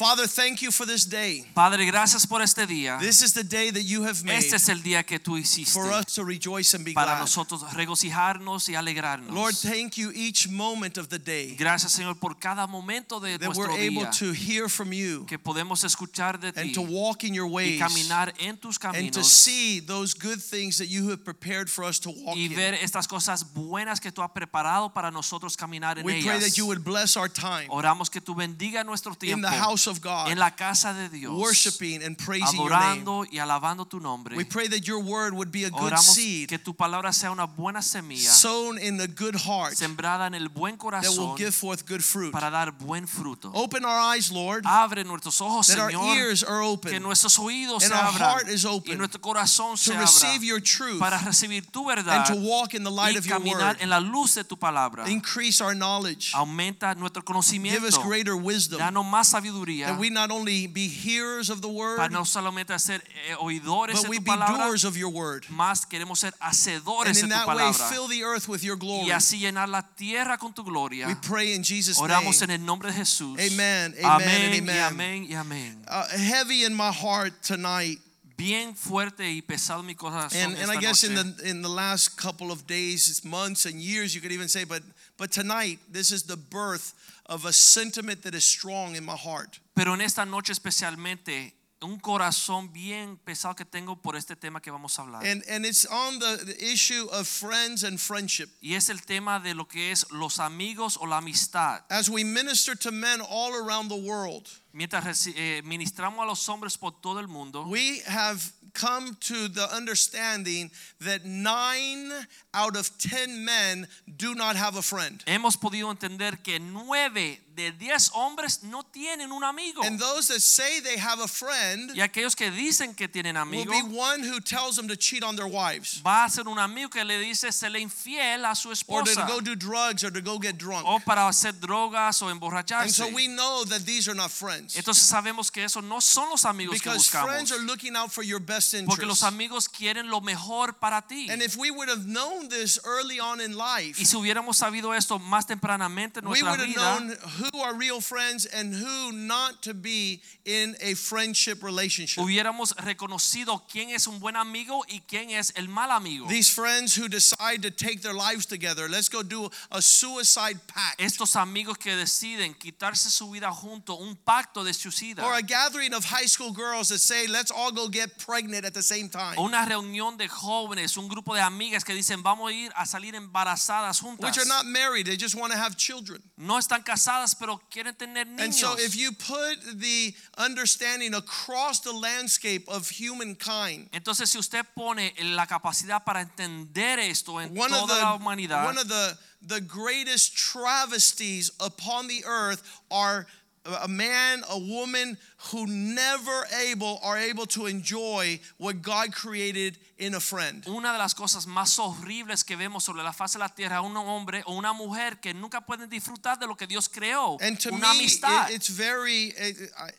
Father, thank you for this day. Padre, gracias por este día. This is the day that you have made Este es el día que tú hiciste for us to rejoice and be para glad. nosotros regocijarnos y alegrarnos. Lord, thank you each moment of the day Gracias, Señor, por cada momento de that nuestro we're able día to hear from you que podemos escuchar de and to walk in your y ways caminar en tus and to see those good things that you have prepared for us to walk y in. ver estas cosas buenas que tú has preparado para nosotros caminar en We pray that you would bless our time Oramos que tú bendiga nuestro in the house of God, en la casa de Dios, worshiping and praising your name. adorando y alabando tu nombre. We pray that your word would be a good Oramos seed que tu palabra sea una buena semilla sown in a good heart sembrada en el buen that will give forth good fruit. para dar buen fruto. Open our eyes, Lord, Abre nuestros ojos, that our ears are que open nuestros oídos and se our abran heart is y open nuestro corazón se to abra receive your truth para recibir tu and to walk in the light of your word. en la luz de tu palabra. Increase our knowledge. Aumenta nuestro Give us greater wisdom danos más sabiduría that we not only be hearers of the word, para no solamente ser eh, oidores but de we tu be palabra, doers of your word. más queremos ser And hacedores de in tu that way, fill the earth with your glory. y así llenar la tierra con tu gloria. We pray in Jesus' name. Oramos en el nombre de Jesús. Amen, amen, and y amen. amén y amén. Uh, heavy in my heart tonight, Bien fuerte y pesado mi corazón and, and I guess in noche. the in the last couple of days, months, and years, you could even say, but but tonight, this is the birth of a sentiment that is strong in my heart. Pero en esta noche especialmente, un corazón bien pesado que tengo por este tema que vamos a hablar. And and it's on the, the issue of friends and friendship. y es el tema de lo que es los amigos o la amistad. As we minister to men all around the world, Mientras eh, ministramos a los hombres por todo el mundo, we have come to the understanding that nine out of ten men do not have a friend. hemos podido entender que nueve de diez hombres no tienen un amigo. And those that say they have a friend Y aquellos que dicen que tienen will amigo, be one who tells them to cheat on their wives va a ser un amigo que le dice se le infiel a su or to esposa. go do drugs or to go get drunk. O para hacer drogas o And emborracharse. so we know that these are not friends Entonces sabemos que esos no son los amigos que because buscamos. friends are looking out for your best Porque los amigos quieren lo mejor para ti. And if we would have known this early on in life, Y si hubiéramos sabido esto más tempranamente en we nuestra vida, known who are real friends and who not to be in a friendship relationship. hubiéramos reconocido quién es un buen amigo y quién es el mal amigo. These friends who decide to take their lives together, let's go do a suicide pact. Estos amigos que deciden quitarse su vida junto, un pacto de suicida. Or a gathering of high school girls that say, let's all go get pregnant at the same time. Una reunión de jóvenes, un grupo de amigas que dicen vamos a ir a salir embarazadas juntas. Which are not married, they just want to have children. No están casadas, pero quieren tener niños. And so, if you put the understanding across the landscape of humankind, Entonces, si usted pone la capacidad para entender esto en one of toda la humanidad, one of the the greatest travesties upon the earth are a man, a woman who never able are able to enjoy what God created in a friend. una de las cosas más horribles que vemos sobre la faz de la tierra, un hombre o una mujer que nunca pueden disfrutar de lo que Dios creó, And to una me, amistad. it- it's very. It, I,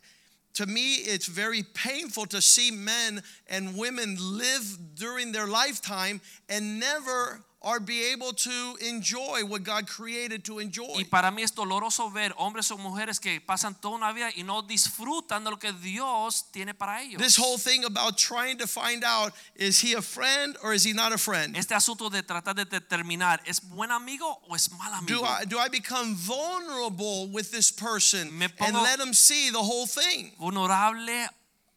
to me, it's very painful to see men and women live during their lifetime and never are be able to enjoy what God created to enjoy. y para mí es doloroso ver hombres o mujeres que pasan toda una vida y no disfrutan de lo que Dios tiene para ellos. This whole thing about trying to find out is he a friend or is he not a friend? este asunto de tratar de determinar, ¿es buen amigo o es mal amigo? Do I do I become vulnerable with this person Me and let him see the whole thing? vulnerable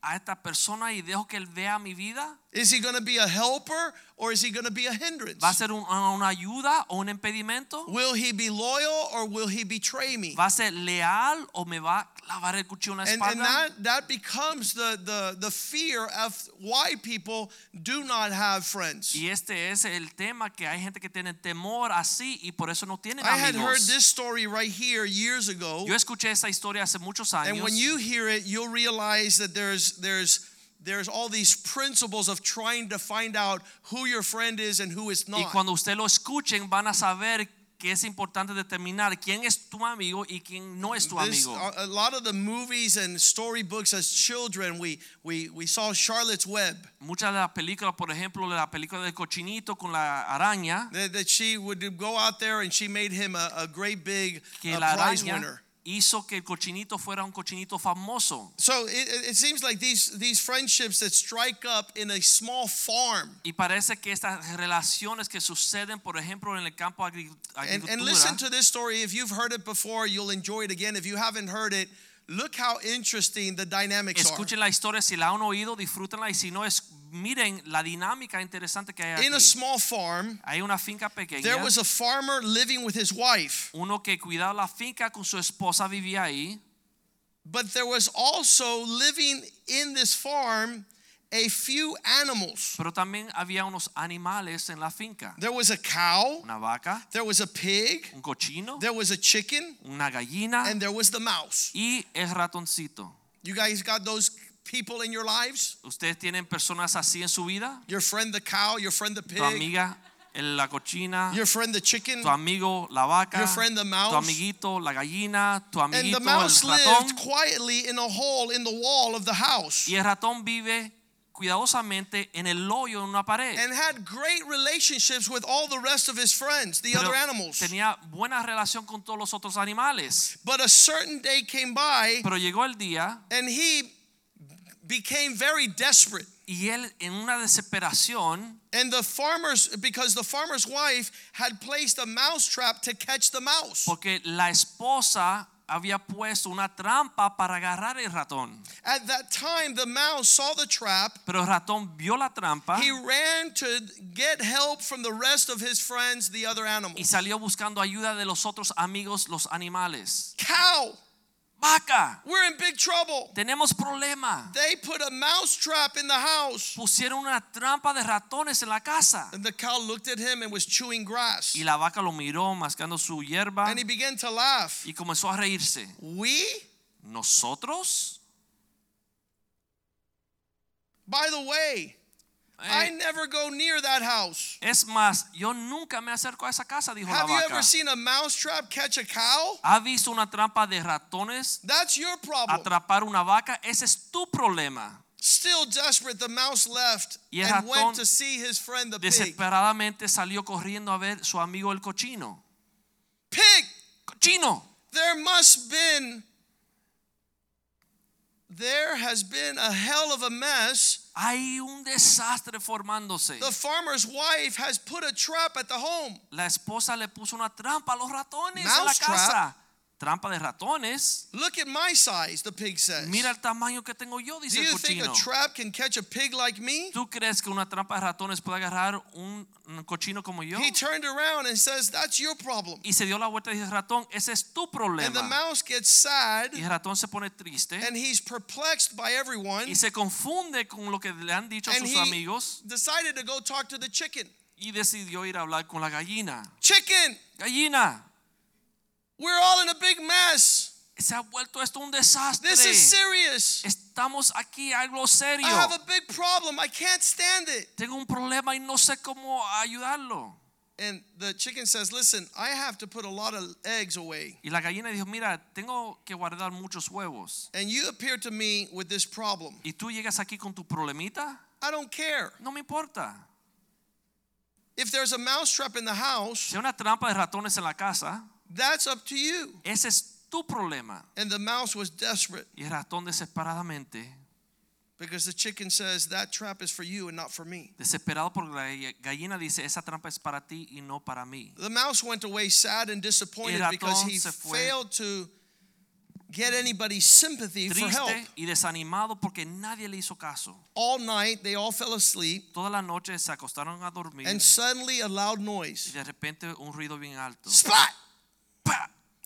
a esta persona y dejo que él vea mi vida? Is he going to be a helper or is he going to be a hindrance? ¿Va a ser un- una ayuda o un impedimento? Will he be loyal or will he betray me? ¿Va a ser leal o me va a clavar el cuchillo en la And, and that, that becomes the, the, the fear of why people do not have friends. Y este es el tema que hay gente que tiene temor así y por eso no tienen I had heard this story right here years ago. Yo escuché esta historia hace muchos And años when you hear it, you'll realize that there's, there's, there's all these principles of trying to find out who your friend is and who is Y not. cuando usted lo escuchen van a saber que es importante determinar quién es tu amigo y quién no es tu This- amigo. a lot of the movies and storybooks as children, we, we, we saw Charlotte's Web. Muchas de las películas, por ejemplo, la película del cochinito con la araña, That, that she would go out there and she made him a, a great big que uh, prize winner. Hizo que el cochinito fuera un cochinito famoso. So it, it seems like these, these friendships that strike up in a small farm. Y parece que estas relaciones que suceden, por ejemplo, en el campo And, and listen to this story. If you've heard it before, you'll enjoy it again. If you haven't heard it, look how interesting the dynamics are. escuchen la historia, si la han oído, disfrútenla y si no, es, miren la dinámica interesante que hay aquí. In a small farm, Hay una finca pequeña. there was a farmer living with his wife, uno que cuidaba la finca con su esposa vivía ahí, but there was also living in this farm a few animals. pero también había unos animales en la finca. There was a cow, Una vaca, there was a pig, un cochino, there was a chicken, una gallina and there was the mouse. y el ratoncito. You guys got those people in your lives? ¿Ustedes tienen personas así en su vida? Your friend the cow, your friend the pig. Tu amiga, la cochina, your friend the chicken, tu amigo, la vaca, Your friend, the mouse. tu amiguito, la gallina, tu amiguito and the mouse el lived quietly in a hole in the wall of the house Y el ratón vive cuidadosamente en el hoyo en una pared. and had great relationships with all the rest of his friends, the Pero other animals. tenía buena relación con todos los otros animales. But a certain day came by Pero llegó el día and he became very desperate. y él en una desesperación, And the farmers, because the farmer's wife had placed a mouse trap to catch the mouse. porque la esposa había puesto una trampa para agarrar el ratón. At that time, the mouse saw the trap. Pero el ratón vio la trampa He ran to get help from the rest of his friends, the other y animals. salió buscando ayuda de los otros amigos, los animales. Cow, Vaca, we're in big trouble. tenemos problema. They put a mouse trap in the house. Pusieron una trampa de ratones en la casa. And the cow looked at him and was chewing grass. Y la vaca lo miró mascando su hierba And he began to laugh. y comenzó a reírse. We? ¿Nosotros? By the way, I Eh, never go near that house. es más, yo nunca me acerco a esa casa, dijo la Have you ever seen a mouse trap catch a cow? ¿Ha visto una trampa de ratones That's your problem. atrapar una vaca? Ese es tu problema. Still desperate, the mouse left and went to see his friend the pig. Desesperadamente salió corriendo a ver su amigo el cochino. Pig, ¡Cochino! there must been, there has been a hell of a mess. Hay un desastre formándose. The farmer's wife has put a trap at the home. La esposa le puso una trampa a los ratones en la Mouse trap. Trampa de ratones. Look at my size, the pig says. Mira el tamaño que tengo yo, Do dice el you think a cochino. trap can catch a pig like me? ¿Tú crees que una trampa de ratones puede agarrar un, un cochino como yo? He turned around and says, That's your problem. Y se dio la vuelta y dice, ratón, ese es tu And the problema. mouse gets sad Y el ratón se pone triste and he's perplexed by everyone. y se confunde con lo que le han dicho And sus he amigos decided to go talk to the chicken. y decidió ir a hablar con la gallina. Chicken, Gallina, we're all in a big mess. se ha vuelto esto un desastre. This is serious. Estamos aquí algo serio. I have a big problem. I can't stand it. Tengo un problema y no sé cómo ayudarlo. And the chicken says, Listen, I have to put a lot of eggs away. Y la gallina dijo, mira, tengo que guardar muchos huevos. And you appear to me with this problem. Y tú llegas aquí con tu problemita, I don't care. no me importa. If there's a mouse trap in the house, Si hay una trampa de ratones en la casa, that's up to you. ese es tu problema. And the mouse was desperate Y el ratón desesperadamente, because the chicken says, That trap is for you and not for me. desesperado porque la gallina dice, esa trampa es para ti y no para mí. The mouse went away sad and disappointed because he failed to get anybody's sympathy for help. Y desanimado porque nadie le hizo caso. All night they all fell asleep, Toda la noche se acostaron a dormir and suddenly a loud y noise. de repente un ruido bien alto. Spot!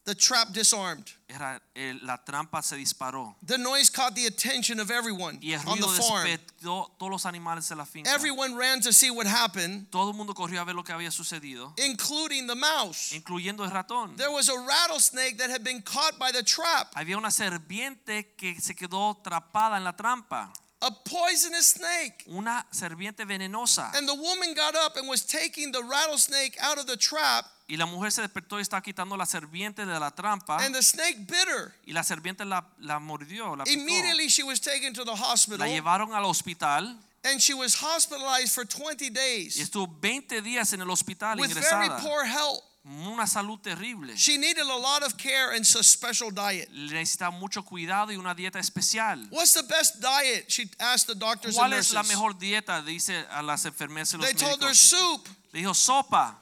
The trap disarmed. Era, el- la trampa se disparó The noise caught the attention of everyone y el on the farm. todos los animales de la finca. Everyone ran to see what happened, Todo el mundo corrió a ver lo que había sucedido, including the mouse. incluyendo el ratón. There was a rattlesnake that had been caught by the trap. Había una serpiente que se quedó atrapada en la trampa. a poisonous snake. una serpiente venenosa. And the woman got up and was taking the rattlesnake out of the trap, Y la mujer se despertó y estaba quitando la serpiente de la trampa. and the snake bit her. Y la serpiente la, la mordió, la picó. Immediately, she was taken to the hospital, La llevaron al hospital and she was hospitalized for 20 y days estuvo 20 días en el hospital with very ingresada. poor health. Una salud terrible. She needed a lot of care and a special diet. Necesita mucho cuidado y una dieta especial. What's the best diet? She asked the doctors and ¿Cuál es la mejor dieta? Dice a las enfermeras y los They told her soup, Le dijo sopa,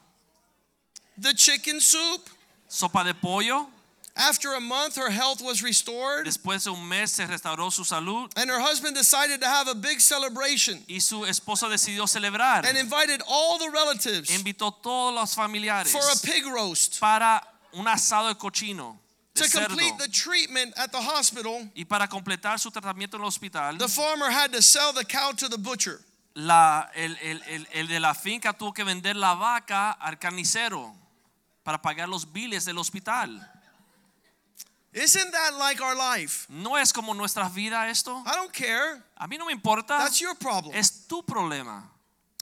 the chicken soup. sopa de pollo. After a month, her health was restored, Después de un mes se restauró su salud and her husband decided to have a big celebration y su esposa decidió celebrar. and invited all the relatives Invitó a todos los familiares for a pig roast. para un asado de cochino, de To cerdo. complete the treatment at the hospital, Y para completar su tratamiento en el hospital, the farmer had to sell the cow to the butcher. la- el, el- el- el de la finca tuvo que vender la vaca al carnicero para pagar los biles del hospital. Isn't that like our life? ¿No es como nuestras vidas esto? I don't care. A mí no me importa. That's your problem. Es tu problema.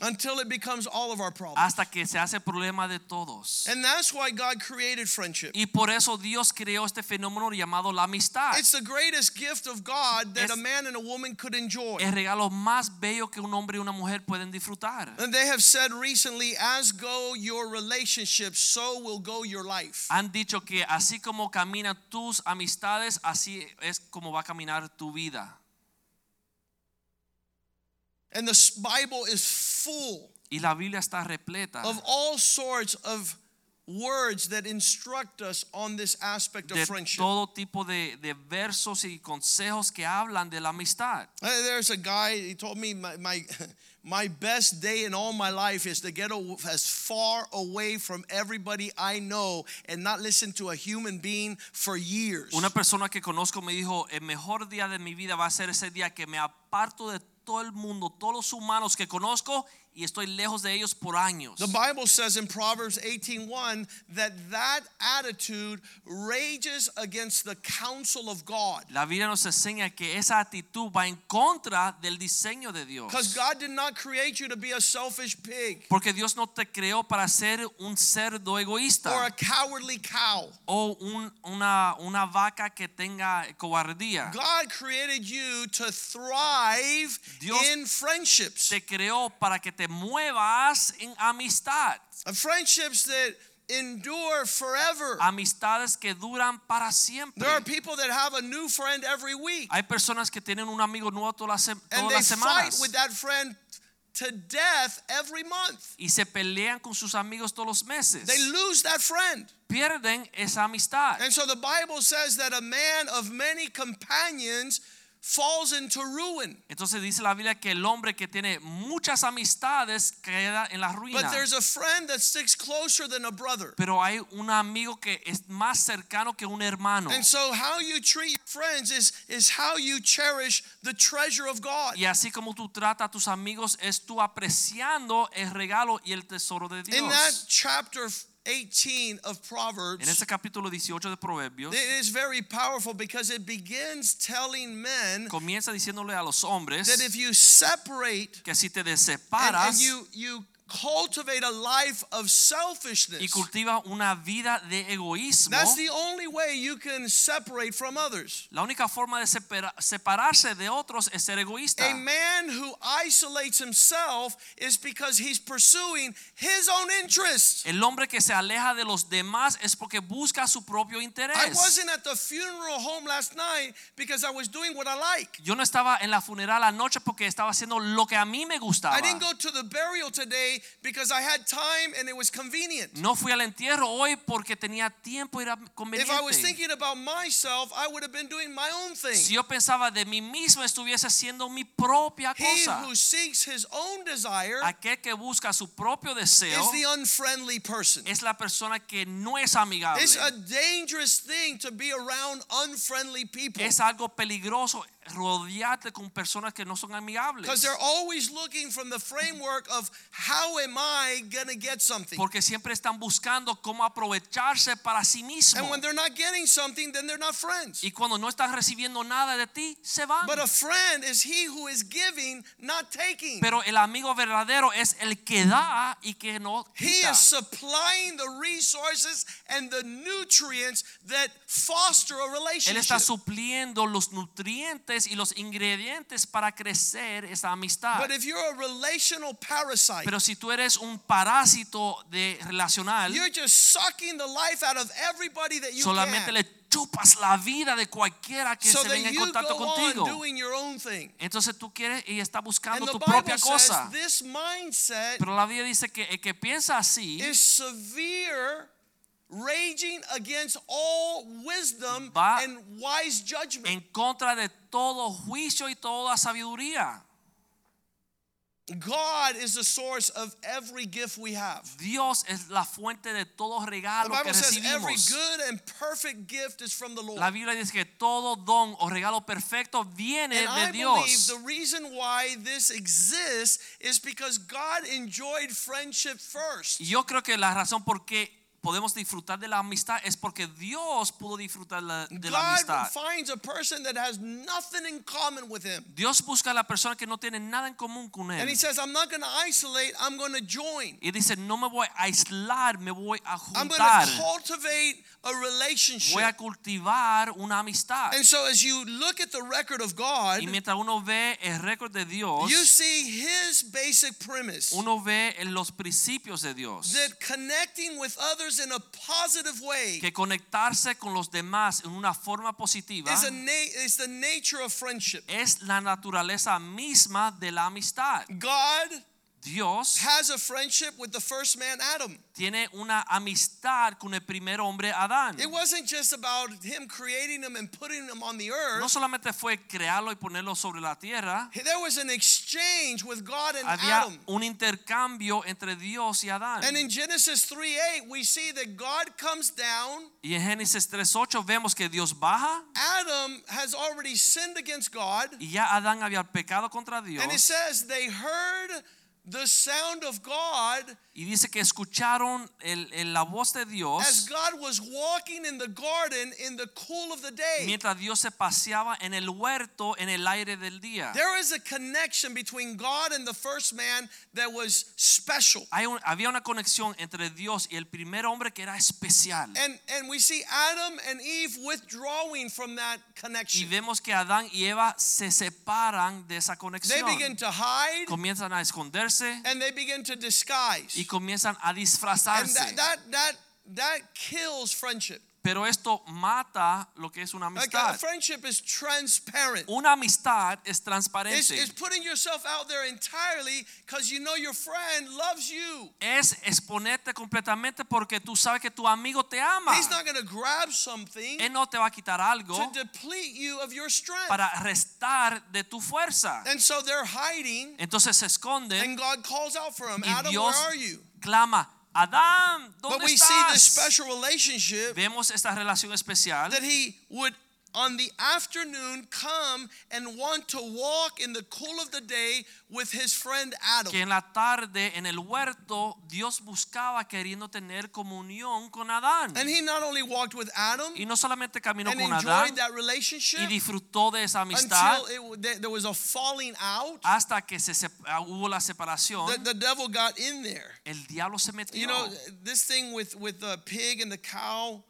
Until it becomes all of our problems. Hasta que se hace problema de todos. And that's why God created friendship. Y por eso Dios creó este fenómeno llamado la amistad. It's the greatest gift of God that Es- a man and a woman could enjoy. El regalo más bello que un hombre y una mujer pueden disfrutar. And they have said recently, as go your relationships, so will go your life. Han dicho que así como caminan tus amistades, así es como va a caminar tu vida. And the Bible is full Y la Biblia está repleta of all sorts of words that instruct us on this aspect of de friendship. todo tipo de, de versos y consejos que hablan de la amistad. Uh, There's a guy, he told me my, my, my best day in all my life is to get a, as far away from everybody I know and not listen to a human being for years. Una persona que conozco me dijo, el mejor día de mi vida va a ser ese día que me aparto de todo el mundo, todos los humanos que conozco y estoy lejos de ellos por años. The Bible says in Proverbs 18:1 that that attitude rages against the counsel of God. La Biblia nos enseña que esa actitud va en contra del diseño de Dios. Because God did not create you to be a selfish pig Porque Dios no te creó para ser un cerdo egoísta. or a cowardly cow. o un- una, una vaca que tenga cobardía. God created you to thrive Dios in friendships. Te creó para que te muevas en amistad. Friendships that endure forever. Amistades que duran para siempre. There are people that have a new friend every week Hay personas que tienen un amigo nuevo todas las, todas they las fight semanas with that friend to death every month. y se pelean con sus amigos todos los meses. They lose that friend. Pierden esa amistad. And so the Bible says that a man of many companions falls into ruin. Entonces dice la Biblia que el hombre que tiene muchas amistades queda en la ruina. But there's a friend that sticks closer than a brother. Pero hay un amigo que es más cercano que un hermano. And so how you treat your friends is, is how you cherish the treasure of God. Y así como tú tratas a tus amigos, es tú apreciando el regalo y el tesoro de Dios. In that chapter 18 of Proverbs. En ese capítulo 18 de Proverbios, it is very powerful because it begins telling men comienza diciéndole a los hombres that if you separate que si te and, and you, you cultivate a life of y selfishness, cultivas una vida de egoísmo, that's the only way you can separate from others. la única forma de separa- separarse de otros es ser egoísta. A man who isolates himself is because he's pursuing his own interests. El hombre que se aleja de los demás es porque busca su propio interés. I wasn't at the funeral home last night because I was doing what I like. Yo no estaba en la funeral anoche porque estaba haciendo lo que a mí me gustaba. I didn't go to the burial today because I had time and it was convenient. No fui al entierro hoy porque tenía tiempo y era If I was conveniente. thinking about myself, I would have been doing my own thing. Si yo pensaba de mí mismo, estuviese haciendo mi propia He cosa. who seeks his own desire Aquel que busca su propio deseo is the unfriendly person. es la persona que no es amigable. It's a dangerous thing to be around unfriendly people. Es algo peligroso rodearte con personas que no son amigables. Because they're always looking from the framework of how am I going to get something? Porque siempre están buscando cómo aprovecharse para sí mismos. And when they're not getting something, then they're not friends. Y cuando no están recibiendo nada de ti, se van. But a friend is he who is giving, not taking. Pero el amigo verdadero es el que da y que no He quita. is supplying the resources and the nutrients that foster a relationship. Él está supliendo los nutrientes y los ingredientes para crecer esa amistad. But if you're a relational parasite, Pero si tú eres un parásito de relacional, you're just sucking the life out of everybody that you solamente can. le chupas la vida de cualquiera que so se venga en contacto go contigo. on doing your own thing. Entonces tú quieres y está And buscando the tu Bible propia says cosa. Pero la Biblia dice que el que piensa así is severe, raging against all wisdom Va and wise judgment. en contra de todo juicio y toda sabiduría. God is the source of every gift we have. Dios es la fuente de todo The regalo que Bible says every good and perfect gift is from the Lord. La Biblia dice que todo don o regalo perfecto viene And I de believe the reason why this exists is because God enjoyed friendship first. Yo creo que la razón por qué podemos disfrutar de la amistad es porque Dios pudo disfrutar la- de la amistad. Dios busca a la persona que no tiene nada en común con And he él. says, I'm not going to isolate, I'm going to join. Y dice, no me voy a aislar, me voy a juntar. to cultivate a relationship. Voy a cultivar una amistad. And so as you look at the record of God, Y mientras uno ve el récord de Dios, you see his basic premise uno ve los principios de Dios. that connecting with others in a positive way Que conectarse con los demás en una forma positiva is, is the nature of friendship. es la naturaleza misma de la amistad. God Dios has a friendship with the first man, Adam. tiene una amistad con el primer hombre Adán. It wasn't just about him creating him and putting him on the earth. No solamente fue crearlo y ponerlo sobre la tierra, There was an exchange with God and había Adam. un intercambio entre Dios y Adán. And in Genesis 3 8, we see that God comes down. Y en Génesis 3:8 vemos que Dios baja Adam has already sinned against God. y ya Adán había pecado contra Dios. And it says they heard the sound of God Y dice que escucharon el- el- la voz de Dios as God was walking in the garden in the cool of the day. mientras Dios se paseaba en el huerto en el aire del día. There is a connection between God and the first man that was special. Hay un- había una conexión entre Dios y el primer hombre que era especial. And and we see Adam and Eve withdrawing from that connection. Y vemos que Adán y Eva se separan de esa conexión. They begin to hide Comienzan a esconderse and they begin to disguise. y comienzan a And disfrazarse. that that that that kills friendship. Pero esto mata lo que es una Like amistad. friendship is transparent. Una amistad es transparente. it's putting yourself out there entirely because you know your friend loves you. Es exponerte completamente porque tú sabes que tu amigo te ama. He's not going to grab something Él no te va a quitar algo to deplete you of your strength. para restar de tu fuerza. And so they're hiding, Entonces se esconden and God calls out for them, y Adam, Dios where are you? clama, Adán, But ¿dónde we see this special relationship Vemos esta relación especial that he would on the afternoon come and want to walk in the cool of the day with his friend Adam. que en la tarde en el huerto Dios buscaba queriendo tener comunión con Adán. And he not only walked with Adam Y no solamente caminó and con enjoyed Adán that relationship y disfrutó de esa amistad until it, there there was a falling out. hasta que se ah, hubo la separación. The, the devil got in there. El diablo se metió. You know, this thing with, with the pig and the cow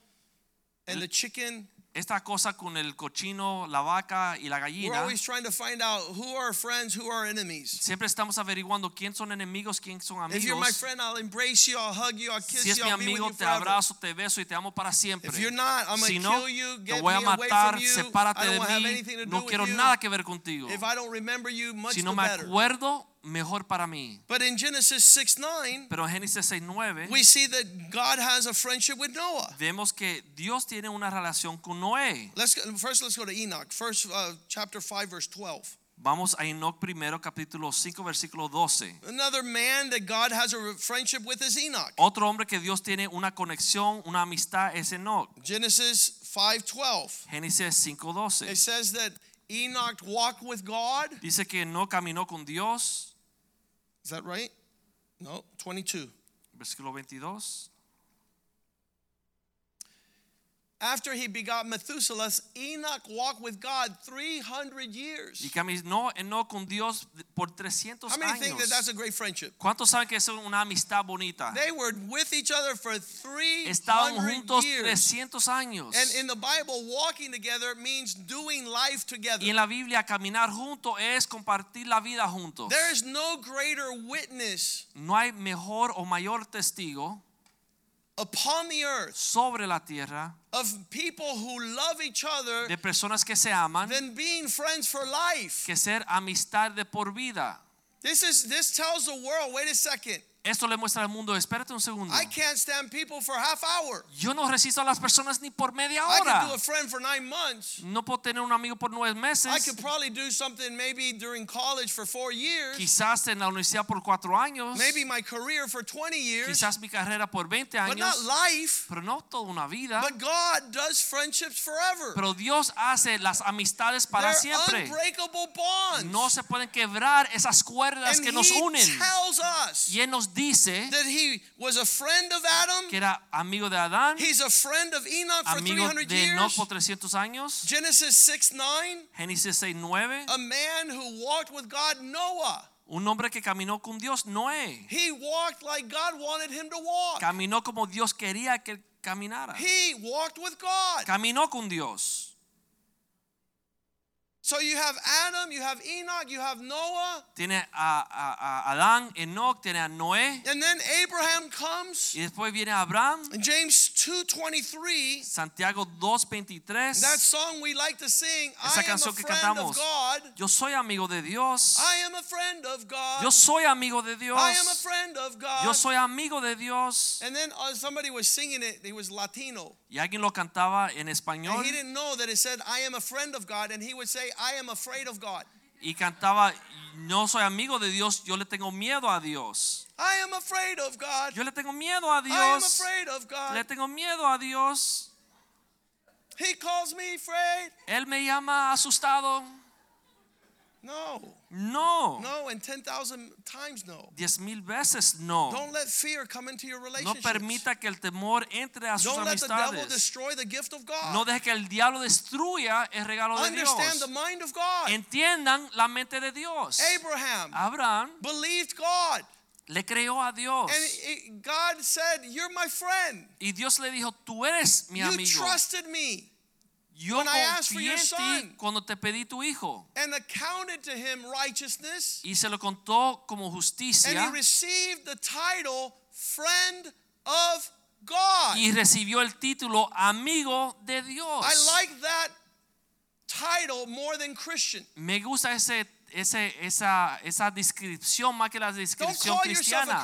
and the chicken, Esta cosa con el cochino, la vaca y la we're gallina. always trying to find out who are friends, who are enemies. Siempre estamos averiguando quién son enemigos, quién son If you're my amigos. friend, I'll embrace you, I'll hug you, I'll kiss Si es you, mi I'll be with amigo, you te forever. abrazo, te beso y te amo para siempre. If you're not, I'm Si no, kill you, te get voy me a matar, from you. sepárate I de don't have mí. anything to do No with quiero you. nada que ver contigo. If I don't remember you, much Si no the me better. acuerdo, mejor para mí. But in Genesis 6 9, Pero en Génesis 6:9 we see that God has a friendship with Noah. vemos que Dios tiene una relación con Noé. Let's go, first let's go to Enoch. First uh, chapter 5 verse 12. Vamos a Enoch primero, capítulo 5, versículo 12. Another man that God has a friendship with is Enoch. Otro hombre que Dios tiene una conexión, una amistad es Enoch. Genesis 5:12. Génesis 5:12. It says that Enoch walked with God. Dice que no caminó con Dios. Is that right? No, 22. Versículo 22. After he begot Methuselah, Enoch walked with God 300 Y years. caminó Enoch con Dios por 300 How many think that that's a great friendship? ¿Cuántos saben que es una amistad bonita? They were with each other for Estaban juntos years. 300 años. And in the Bible, walking together means doing life together. Y en la Biblia caminar juntos es compartir la vida juntos. There is no greater witness No hay mejor o mayor testigo upon the earth sobre la tierra of people who love each other de personas que se aman than being friends for life. que ser amistad de por vida. This is this tells the world, wait a second. Esto le muestra al mundo, espérate un segundo. I can't stand people for half hour. Yo no resisto a las personas ni por media I hora. could do a friend for nine months. No puedo tener un amigo por nueve I meses. could probably do something maybe during college for four years, Quizás en la universidad por cuatro años. maybe my career for 20 years, Quizás mi carrera por 20 but not años. life. Pero no toda una vida. But God does friendships forever. Pero Dios hace las amistades para They're siempre. unbreakable bonds. No se pueden quebrar esas cuerdas and que nos unen. tells us Y Él nos dice that he was a friend of Adam. que era amigo de Adán, He's a friend of Enoch for amigo 300 de Enoch years. por 300 años. Genesis 6 9. Génesis 6, 9. A man who walked with God, Noah. Un hombre que caminó con Dios, Noé. He walked like God wanted him to walk. Caminó como Dios quería que caminara. He walked with God. Caminó con Dios. So you have Adam, you have Enoch, you have Noah, Tiene a, a- a Adán, Enoch, tiene a Noé. and then Abraham comes. Y después viene Abraham. In James 2:23, Santiago 2.23. that song we like to sing, Esa I am a canción que friend cantamos. of God. Yo soy amigo de Dios. I am a friend of God. Yo soy amigo de Dios. I am a friend of God. Yo soy amigo de Dios. And then uh, somebody was singing it, he was Latino. Y alguien lo cantaba en español And he didn't know that it said, I am a friend of God. And he would say, I am afraid of God. y cantaba, no soy amigo de Dios, yo le tengo miedo a Dios. I am afraid of God. Yo le tengo miedo a I am Dios. afraid of Le God. tengo miedo a Dios. He calls me afraid. Él me llama asustado. No, No. no, and 10,000 times no. Diez mil veces no. Don't let fear come into your relationships. No permita que el temor entre a sus Don't let the devil destroy the gift of God. No deje que el diablo destruya el regalo de Dios. Understand the mind of God. Entiendan la mente de Dios. Abraham Abraham believed God. le creyó a Dios. And God said, You're my friend. Y Dios le dijo, tú eres mi You amigo. trusted me Yo when I asked for confié your en ti son. cuando te pedí tu hijo. and accounted to him righteousness. Y se lo contó como And he justicia. received the title friend of God. Y recibió el título amigo de Dios. I like that title more than Christian. Me gusta ese, ese, esa, esa descripción más que la descripción cristiana.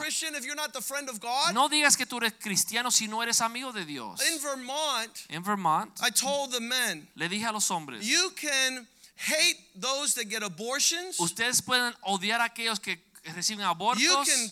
No digas que tú eres cristiano si no eres amigo de Dios. In Vermont, En Vermont, I told the men, le dije a los hombres, you can hate those that get abortions. ustedes pueden odiar a aquellos que reciben You abortos, can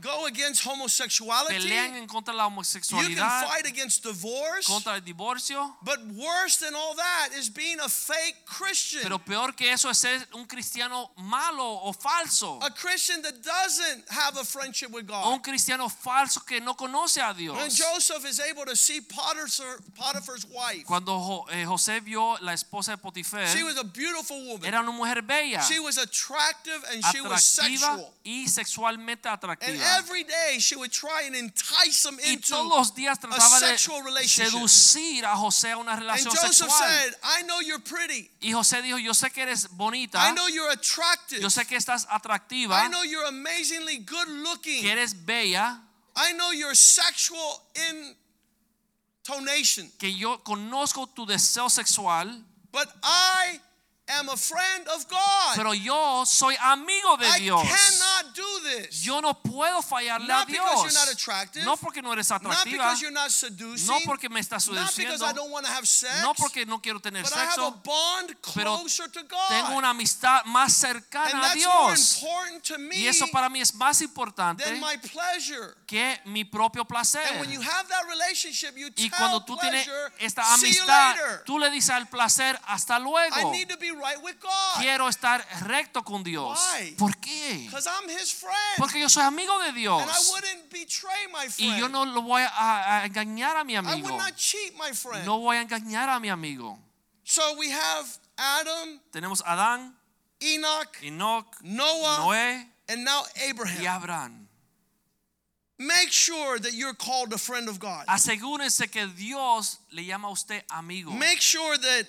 go against homosexuality. pelean en contra la You can homosexualidad, fight against divorce. contra el divorcio. But worse than all that is being a fake Christian. Pero peor que eso es ser un cristiano malo o falso. A Christian that doesn't have a friendship with O un God. cristiano falso que no conoce a When Dios. Joseph is able to see Potiphar- Potiphar's wife, Cuando eh, José vio la esposa de Potifar, she was a beautiful woman. era una mujer bella, She was attractive and she was sexual. y sexualmente atractiva. Every day she would try and entice him Y into todos los días a trataba de sexual relationship. seducir a José a una And relación Joseph sexual. said, I know you're pretty. Y José dijo, yo sé que eres bonita, I know you're attractive. yo sé que estás I atractiva, know you're amazingly good looking. que eres bella, I know your sexual intonation. que yo conozco tu deseo sexual, But I am a friend of God. pero yo soy amigo de I Dios. cannot do this. Yo no puedo fallarle Not a because you're Dios. not attractive. No porque no eres Not atractiva. because you're not seducing. No porque me estás not because seduciendo. I don't want to have sex. No porque no quiero tener but I have a sexo. bond Pero closer to God. Tengo una amistad más and cercana a that's more Dios. important to me Y eso para mí es más importante than my pleasure. que mi propio placer. And when you have that relationship, you Y tell cuando tú tienes esta amistad, tú le dices al placer hasta I luego. need to be. Quiero estar recto con Dios. Why? ¿Por qué? Because I'm his friend. Porque yo soy amigo de Dios. and I wouldn't betray my friend. Y yo no lo voy a, a engañar a mi I would amigo. not cheat my friend. No voy a engañar a mi amigo. So we have Adam, Tenemos Adán, Enoch, Enoch, Noah, Noé and now y Abraham. Abraham. Make sure that you're called a friend of God. Que Dios le llama a usted amigo. Make sure that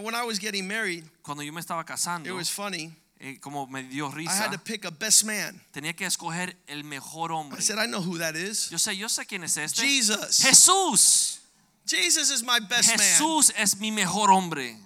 when I was getting married, Cuando yo me estaba casando, it was funny. eh, como me dio risa. I had to pick a best man. tenía que escoger el mejor hombre. I said, I know who that is. Yo sé, yo sé quién es este. Jesus. Jesús. Jesus is my best man. Jesús es mi mejor hombre.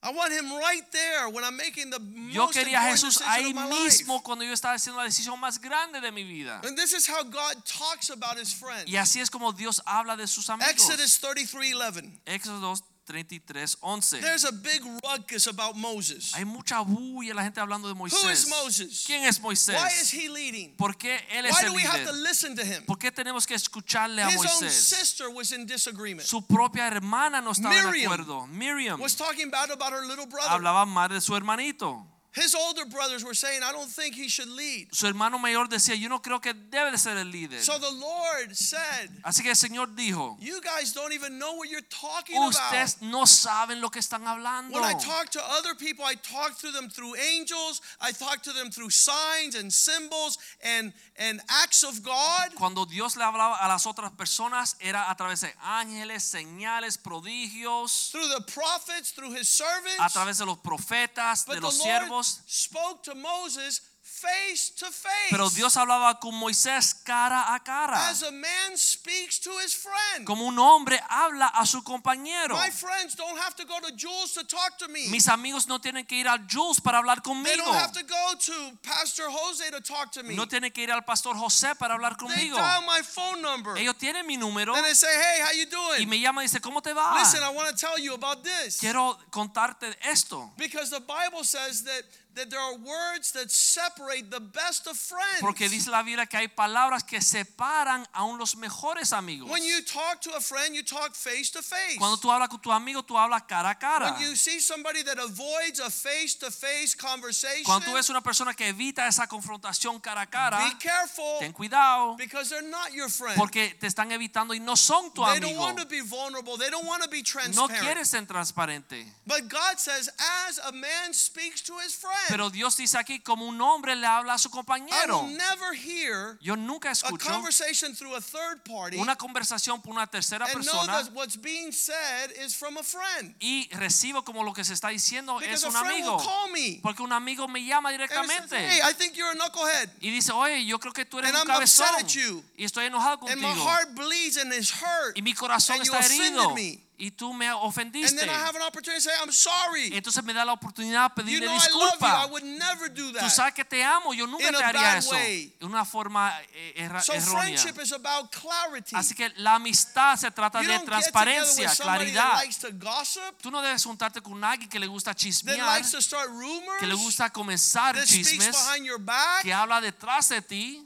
I want him right there when I'm making the Yo most quería a Jesús ahí mismo cuando yo estaba haciendo la decisión más grande de mi vida. And this is how God talks about his friends. Y así es como Dios habla de sus amigos. Exodus 33:11. Éxodo 33, 11. There's a big ruckus about Moses. Hay mucha bulla la gente hablando de Who is Moisés. Moses? ¿Quién es Moisés? Why is he leading? ¿Por qué él es Why el do we have to listen to him? ¿Por qué tenemos que escucharle a His own Moisés? sister was in disagreement. Su propia hermana no estaba de Miriam acuerdo. Miriam Was talking bad about her little brother. hablaba mal de su hermanito. His older brothers were saying, I don't think he should lead. Su hermano mayor decía, yo no creo que debe de ser el líder. So the Lord said, Así que el Señor dijo, You guys don't even know what you're talking about. ustedes no saben lo que están hablando. When I talk to other people, I talk to them through angels, I talk to them through signs and symbols and, and acts of God. Cuando Dios le hablaba a las otras personas era a través de ángeles, señales, prodigios, Through the prophets, through his servants. a través de los profetas, But de los Lord siervos. spoke to Moses face to face. Pero Dios hablaba con Moisés cara a cara. As a man speaks to his friend. Como un hombre habla a su compañero. My friends don't have to go to Jules to talk to me. Mis amigos no tienen que ir al Jules para hablar conmigo. They don't have to go to Pastor Jose to talk to me. No tienen que ir al pastor José para hablar conmigo. They dial my phone number. Ellos tienen mi número And they say, hey, how you doing?" y me llaman y dicen, ¿cómo te va? Listen, I want to tell you about this. Quiero contarte esto. Because the Bible says that, that there are words that separate the best of friends. Porque dice la Biblia que hay palabras que separan aún los mejores amigos. When you talk to a friend, you talk face to face. Cuando tú hablas con tu amigo, tú hablas cara a cara. When you see somebody that avoids a face to face conversation, Cuando tú ves una persona que evita esa confrontación cara a cara, be careful ten cuidado because they're not your friend. porque te están evitando y no son tu They don't want to be vulnerable. They don't want to be transparent. No quieren ser transparente. But God says, as a man speaks to his friend, Pero Dios dice aquí como un hombre le habla a su I compañero. will never hear Yo nunca a escucho conversation through a third party una conversación por una tercera and know persona that what's being said is from a friend. y recibo como lo que se está diciendo Because es a un friend amigo. will call me Porque un amigo me llama and says, directamente hey, I think you're a knucklehead. y dice, oye, yo creo que tú eres And un I'm upset cabezón at you. y estoy enojado And my contigo heart bleeds and is hurt. y mi corazón and you está offended herido me. Y tú me And ofendiste. then I have an opportunity to say, I'm sorry. Entonces me da la oportunidad de pedirle know I love you. I disculpa. would never do Tú that. sabes que te amo, yo nunca In te haría eso way. de una forma eh, erra- So errónea. friendship is about clarity. Así que la amistad se trata You de transparencia, claridad. gossip, Tú no debes juntarte con alguien que le gusta chismear, likes to start rumors, que le gusta comenzar chismes, behind your back. que habla detrás de ti.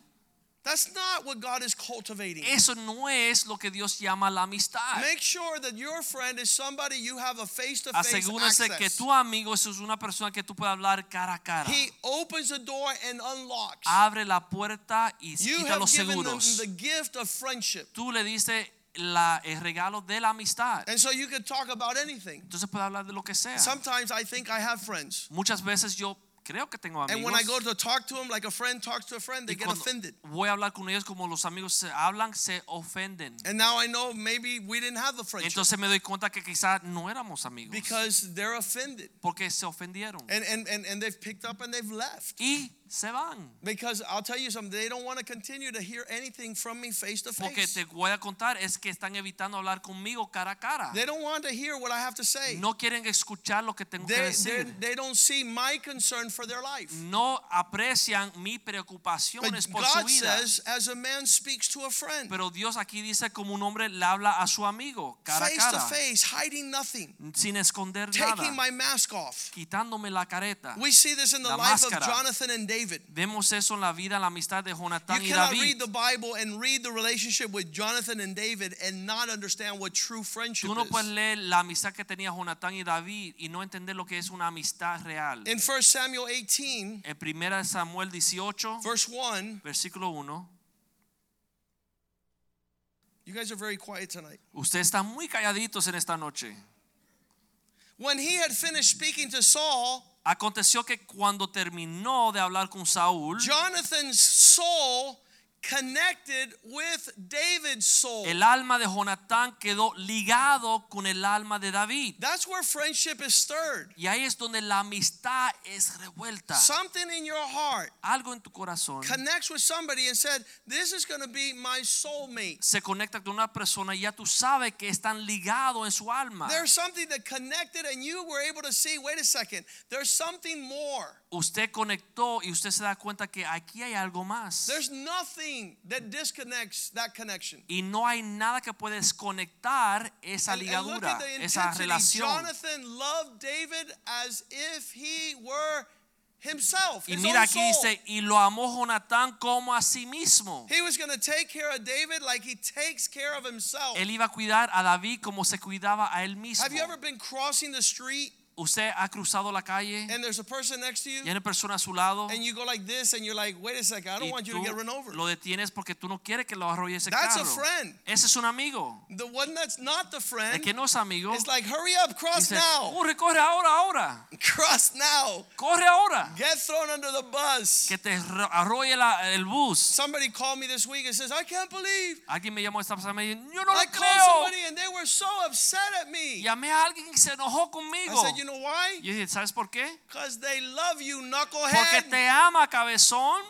That's not what God is cultivating. Eso no es lo que Dios llama la amistad. Make sure that your friend is somebody you have a face-to-face Asegúrese que tu amigo es una persona que tú puedes hablar cara a cara. He opens the door and unlocks. Abre la puerta y You quita have los given them the gift of friendship. Tú le dices la, el regalo de la amistad. And so you can talk about anything. Entonces puedes hablar de lo que sea. Sometimes I think I have friends. Muchas veces yo creo que tengo And when I go to talk to them like a friend talks to a friend, they y get offended. voy a hablar con ellos como los amigos se hablan, se ofenden. And now I know maybe we didn't have the friendship Entonces me doy cuenta que quizás no éramos amigos. because they're offended. porque se ofendieron. And, and, and, and they've picked up and they've left. y se van. Because I'll tell you something, they don't want to continue to hear anything from me face to face. Porque te voy a contar es que están evitando hablar conmigo cara a cara. They don't want to hear what I have to say. No quieren escuchar lo que tengo que They, they, decir. they don't see my concern for their life. No aprecian But preocupaciones por su God vida. says, as a man speaks to a friend, Pero Dios aquí dice como un hombre le habla a su amigo cara a face to cara, face, hiding nothing, sin esconder taking nada, my mask off. quitándome la careta. We see this in the La life of máscara. Jonathan and David. Vemos eso en la vida, la amistad de You Jonatán y cannot David. read the Bible and read the relationship with Jonathan and David and not understand what true friendship Tú no puedes is. leer la amistad que tenía Jonatán y David y no entender lo que es una amistad real. In 1 Samuel 18, En 1 Samuel 18, verse 1, versículo 1, you guys are very quiet tonight. ustedes están muy calladitos en esta noche. When he had finished speaking to Saul, Aconteció que cuando terminó de hablar con Saúl, Jonathan's soul connected with David's soul. el alma de Jonatán quedó ligado con el alma de David. That's where friendship is stirred. Y ahí es donde la amistad es revuelta. Something in your heart Algo en tu corazón connects with somebody and said, This is going to be my soulmate. se conecta con una persona y ya tú sabes que están ligados en su alma. There's something that connected, and you were able to see, wait a second, there's something more. Usted conectó y usted se da cuenta que aquí hay algo más. There's nothing that disconnects that connection. Y no hay nada que puede desconectar esa ligadura, esa relación. Jonathan loved David as if he were himself. Y mira aquí dice, y lo amó Jonatán como a sí mismo. He was going to take care of David like he takes care of himself. Él iba a cuidar a David como se cuidaba a él mismo. Have you ever been crossing the street Usted ha cruzado la calle and there's a person next to you y hay una persona a su lado and you go like this and you're like, wait a second, I don't y want you to tú get run over. lo detienes porque tú no quieres que lo arrolle ese That's a carro. friend. Ese es un amigo. The one that's not the El friend que no es amigo is like, hurry up, cross dice, now. corre, corre ahora, ahora. Cross now. Corre ahora. Get thrown under the bus. Que te arro- arrolle la- el bus. Somebody called me this week and says, I can't believe Alguien me llamó esta pasada y me dijo, yo no I lo creo. somebody and they were so upset at me. Llamé a alguien y se enojó conmigo. You know why? Dije, ¿sabes por qué? Because they love you, Porque knucklehead. te ama, cabezón.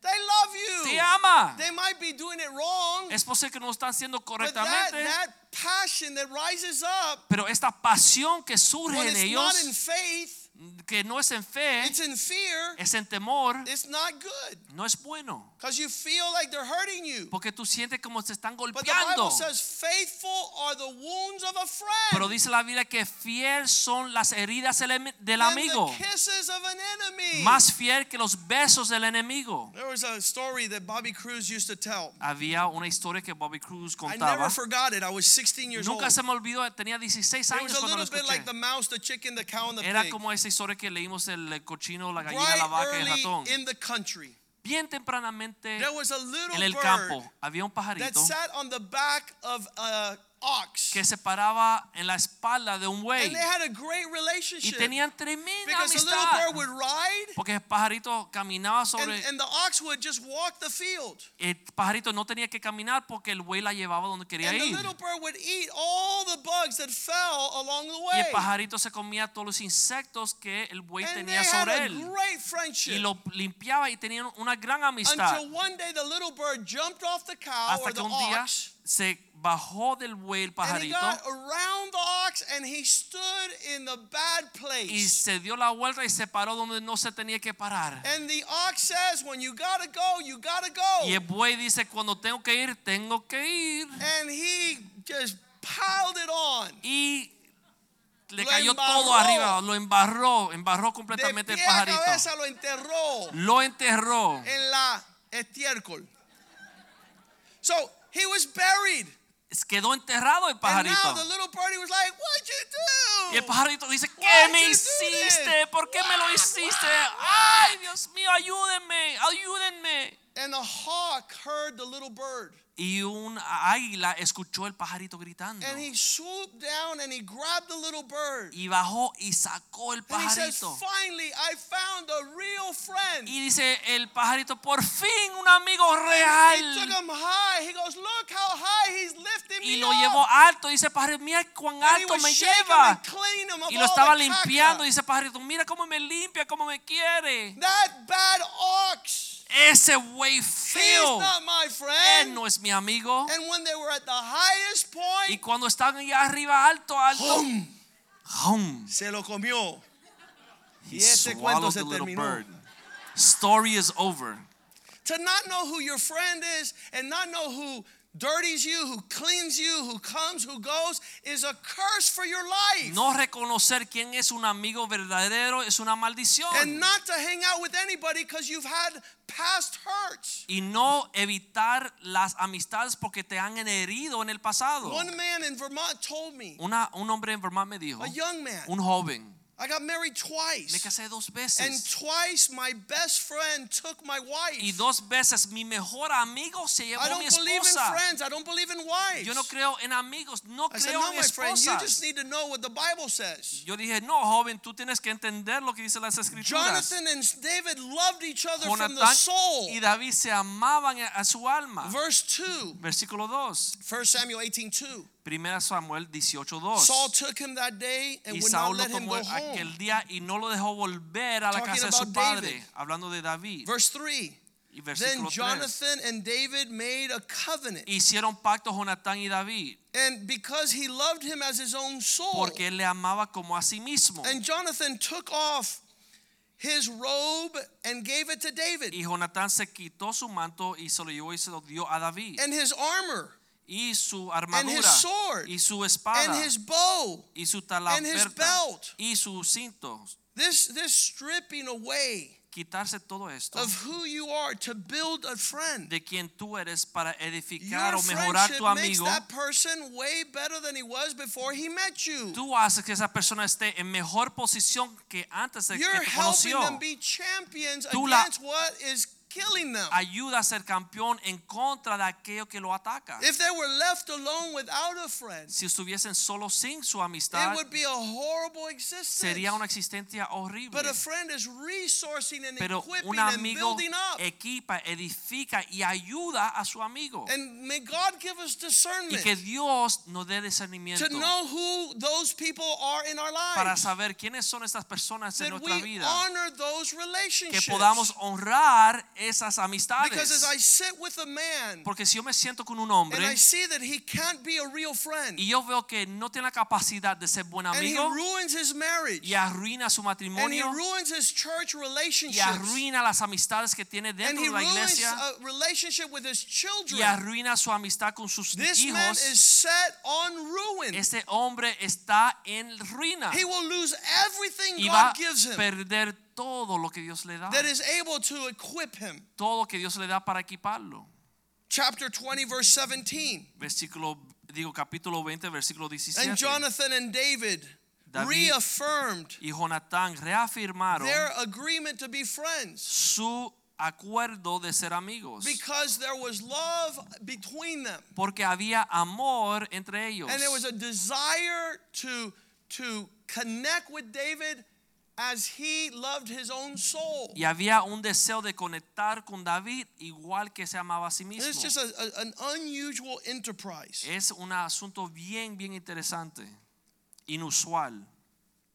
They love you. Te ama. They might be doing it wrong, Es posible que no lo están haciendo but that, correctamente. that passion that rises up Pero esta pasión que surge en ellos, faith, que no es en fe, it's in fear, es en temor, it's not good. no es bueno. Because you feel like they're hurting you. Porque tú sientes como se están But the golpeando. Bible says, faithful are the wounds of a Pero friend. dice la Biblia que fiel son las heridas del amigo. the kisses of an enemy. Más fiel que los besos del enemigo. There was a story that Bobby Cruz used to tell. Había una historia que Bobby Cruz I never contaba. forgot it. I was 16 years old. Nunca se me olvidó, tenía 16 It años was a cuando lo little bit escuché. like the mouse, the chicken, the cow, and the Era pig. como esa historia que leímos el cochino, la gallina, la vaca y el ratón. in the country, Bien tempranamente there was a little en el campo había un that pajarito sat on the back of an ox. que se paraba en la espalda de un buey And they had a great y relationship. tenían tremenda Because the little amistad bird would ride porque el pajarito caminaba and, sobre and the ox would just walk the field. el pajarito no tenía que caminar porque el buey la llevaba donde quería And the ir little bird would eat all the bugs that fell along the y el way. pajarito se comía todos los insectos que el buey And they tenía had sobre a él y lo limpiaba y tenían una gran amistad Until one day the little bird jumped off the cow hasta or que the un día ox se bajó del buey el and he pajarito got around the ox and he stood in the bad y se dio la vuelta y se paró donde no se tenía que parar. And the ox says, when you gotta go, you gotta go. Y el buey dice, cuando tengo que ir, tengo que ir. And he just piled it on. Y le Lo cayó embarró. todo arriba, lo embarró, embarró De completamente el a pajarito. cabeza lo enterró Lo enterró. en la estiércol. So he was buried. Quedó enterrado el pajarito. the little birdie was like, What'd you do? Y el pajarito dice, ¿qué me hiciste? ¿Por qué me lo hiciste? Why? Ay, Dios mío, ayúdenme, ayúdenme. And the hawk heard the little bird. Y un águila escuchó el pajarito gritando. And he swooped down and he grabbed the little bird. Y bajó y sacó el And he says, pajarito. Finally, I found a real friend. Y dice el pajarito, por fin un amigo He took real. him high. He goes, Look how high he's lifting Y me lo llevó alto. Dice pajarito, mira cuán alto me lleva. Y lo estaba limpiando. Dice pajarito, mira cómo me limpia, cómo me quiere. That bad ese güey feo, él no es mi amigo. And when they were at the highest Y point, cuando están allá arriba, alto, alto, ¡hum! hum, se lo comió. he Y este cuento se terminó. bird. Story is over. To not know who your friend is and not know who dirties you, who cleans you, who comes, who goes, is a curse for your life. No reconocer quién es un amigo verdadero es una maldición. And not to hang out with anybody because you've had past hurts. y no evitar las amistades porque te han herido en el pasado. One man in Vermont told me, Una, un hombre en Vermont me dijo, a young man, un joven, I got married me twice. casé dos And twice my best friend took my wife. y dos veces mi mejor amigo se I llevó don't mi believe in esposa. friends. I don't believe in wives. Yo no creo en amigos, no I said, creo no, en my friend, you just need to know what the Bible says. Yo dije, no, joven, tú tienes que entender lo que dice las escrituras. Jonathan and David loved each other from the soul. y David se amaban a su alma. Verse 2, Versículo 2. 1 Samuel 18 2. Primera Samuel 18:2. Saul took him that day and Y would not lo let him go home. aquel día y no lo dejó volver a la Talking casa de su padre, David. hablando de David. Verse 3. Y Then versículo 3. Jonathan and David made a covenant. Hicieron pacto Jonatán y David And because he loved him as his own soul. porque él le amaba como a sí mismo. And Jonathan took off his robe and gave it to David. Y Jonatán se quitó su manto y se lo llevó y se lo dio a David. And his armor. Y su And his sword. y su And his bow. y su and his belt. y su cinto. This, this stripping away Quitarse todo esto of who you are to build a friend. de quien tú eres para edificar Your o mejorar tu makes amigo. that person way better than he was before he met you. Tú haces que esa persona esté en mejor posición que antes de You're te helping conoció. them be champions Tú la- against what is killing them. Ayuda a ser campeón en contra de aquello que lo ataca. If they were left alone without a friend, Si estuviesen solo sin su it amistad, would be a horrible existence. sería una existencia horrible. But a friend is resourcing and Pero equipping un and building up. equipa, edifica y ayuda a su amigo. And may God give us Y discernment que Dios nos dé discernimiento to know who those people are in our lives. para saber quiénes son estas personas en nuestra vida. honor those relationships. Que podamos honrar esas Because as. I sit with a man Porque si yo me siento con un and I hombre see that he can't be a real friend y yo veo que no tiene la capacidad de ser buen and he amigo ruins his marriage y arruina su and he matrimonio ruins his church y relationships arruina las amistades que tiene and dentro he de la ruins iglesia a relationship with his y children. arruina su amistad con sus This man hijos. is set on ruin. Este hombre está en ruina He will lose everything y va God gives a him perder todo lo que Dios le da. that is able to equip him. Todo lo que Dios le da para equiparlo. Chapter 20, verse 17. Versículo, digo capítulo 20, versículo 17. And Jonathan and David David reaffirmed y Jonatán reafirmaron their agreement to be friends su acuerdo de ser amigos because there was love between them. porque había amor entre ellos And there was a desire to, to connect with David as he loved his own soul. y había un deseo de conectar con David igual que se amaba a sí mismo. It's just a, a- an unusual enterprise. Es un asunto bien, bien interesante, inusual.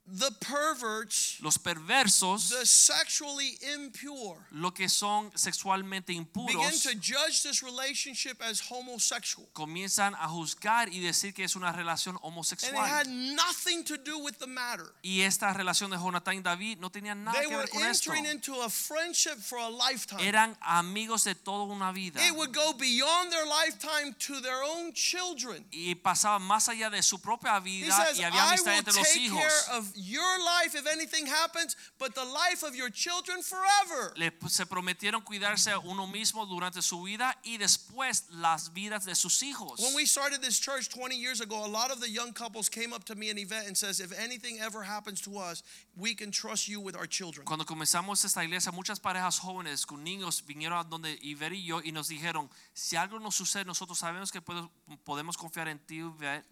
The perverts, Los perversos, the sexually impure, lo que son sexualmente impuros, begin to judge this relationship as homosexual. comienzan a juzgar y decir que es una relación homosexual. And it had nothing to do with the matter. Y esta relación de Jonatán y David no tenía nada They que ver con esto. They were entering into a friendship for a lifetime. Eran amigos de toda una vida. It would go beyond their lifetime to their own children. Y pasaban más allá de su propia vida says, y había amistad entre los hijos. Your life if anything happens, but the life of your children forever. Le, se prometieron cuidarse a uno mismo durante su vida y después las vidas de sus hijos. When we started this church 20 years ago, a lot of the young couples came up to me in Yvette and says, if anything ever happens to us, we can trust you with our children. Cuando comenzamos esta iglesia, muchas parejas jóvenes con niños vinieron a donde Iber y yo y nos dijeron, si algo nos sucede, nosotros sabemos que podemos confiar en ti,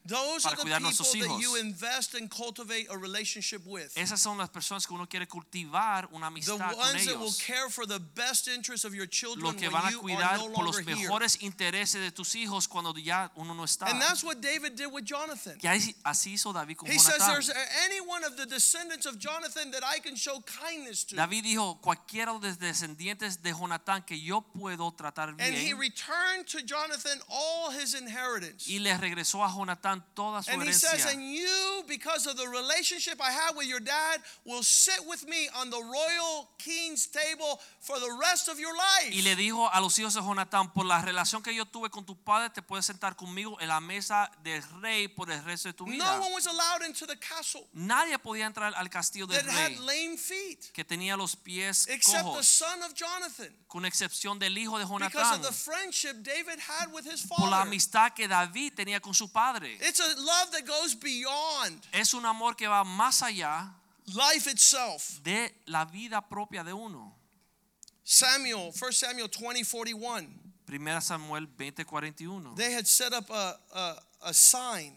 Those para cuidar nuestros people that hijos. you invest and cultivate a relationship relationship with. Esas son las personas que uno quiere cultivar una The amistad con ones that will care for the best interests of your children Los que van a cuidar no por los longer here. mejores intereses de tus hijos cuando ya uno no está. And that's what David did with Jonathan. Que así hizo David con He says, There's any one of the descendants of Jonathan that I can show kindness to. David dijo, cualquiera de los descendientes de Jonatán que yo puedo tratar bien. And he returned to Jonathan all his inheritance. Y le regresó a Jonatán toda su And he says. And you, because of the relationship I have with your dad, will sit with me on the royal king's table for the rest of your life. Y le dijo a los hijos de Jonatán, por la relación que yo tuve con tu padre, te puedes sentar conmigo en la mesa del rey por el resto de tu vida. No one was allowed into the castle Nadie podía entrar al castillo del that rey had lame feet, que tenía los pies except the son of Jonathan, con excepción del hijo de because Jonatán, of the friendship David had with his por la father. amistad que David tenía con su padre. It's a love that goes beyond Es un amor que va más allá life itself. de la vida propia de uno. Samuel, 1 Samuel 20, 41. Primera Samuel 20:41. They had set up a, a, a sign,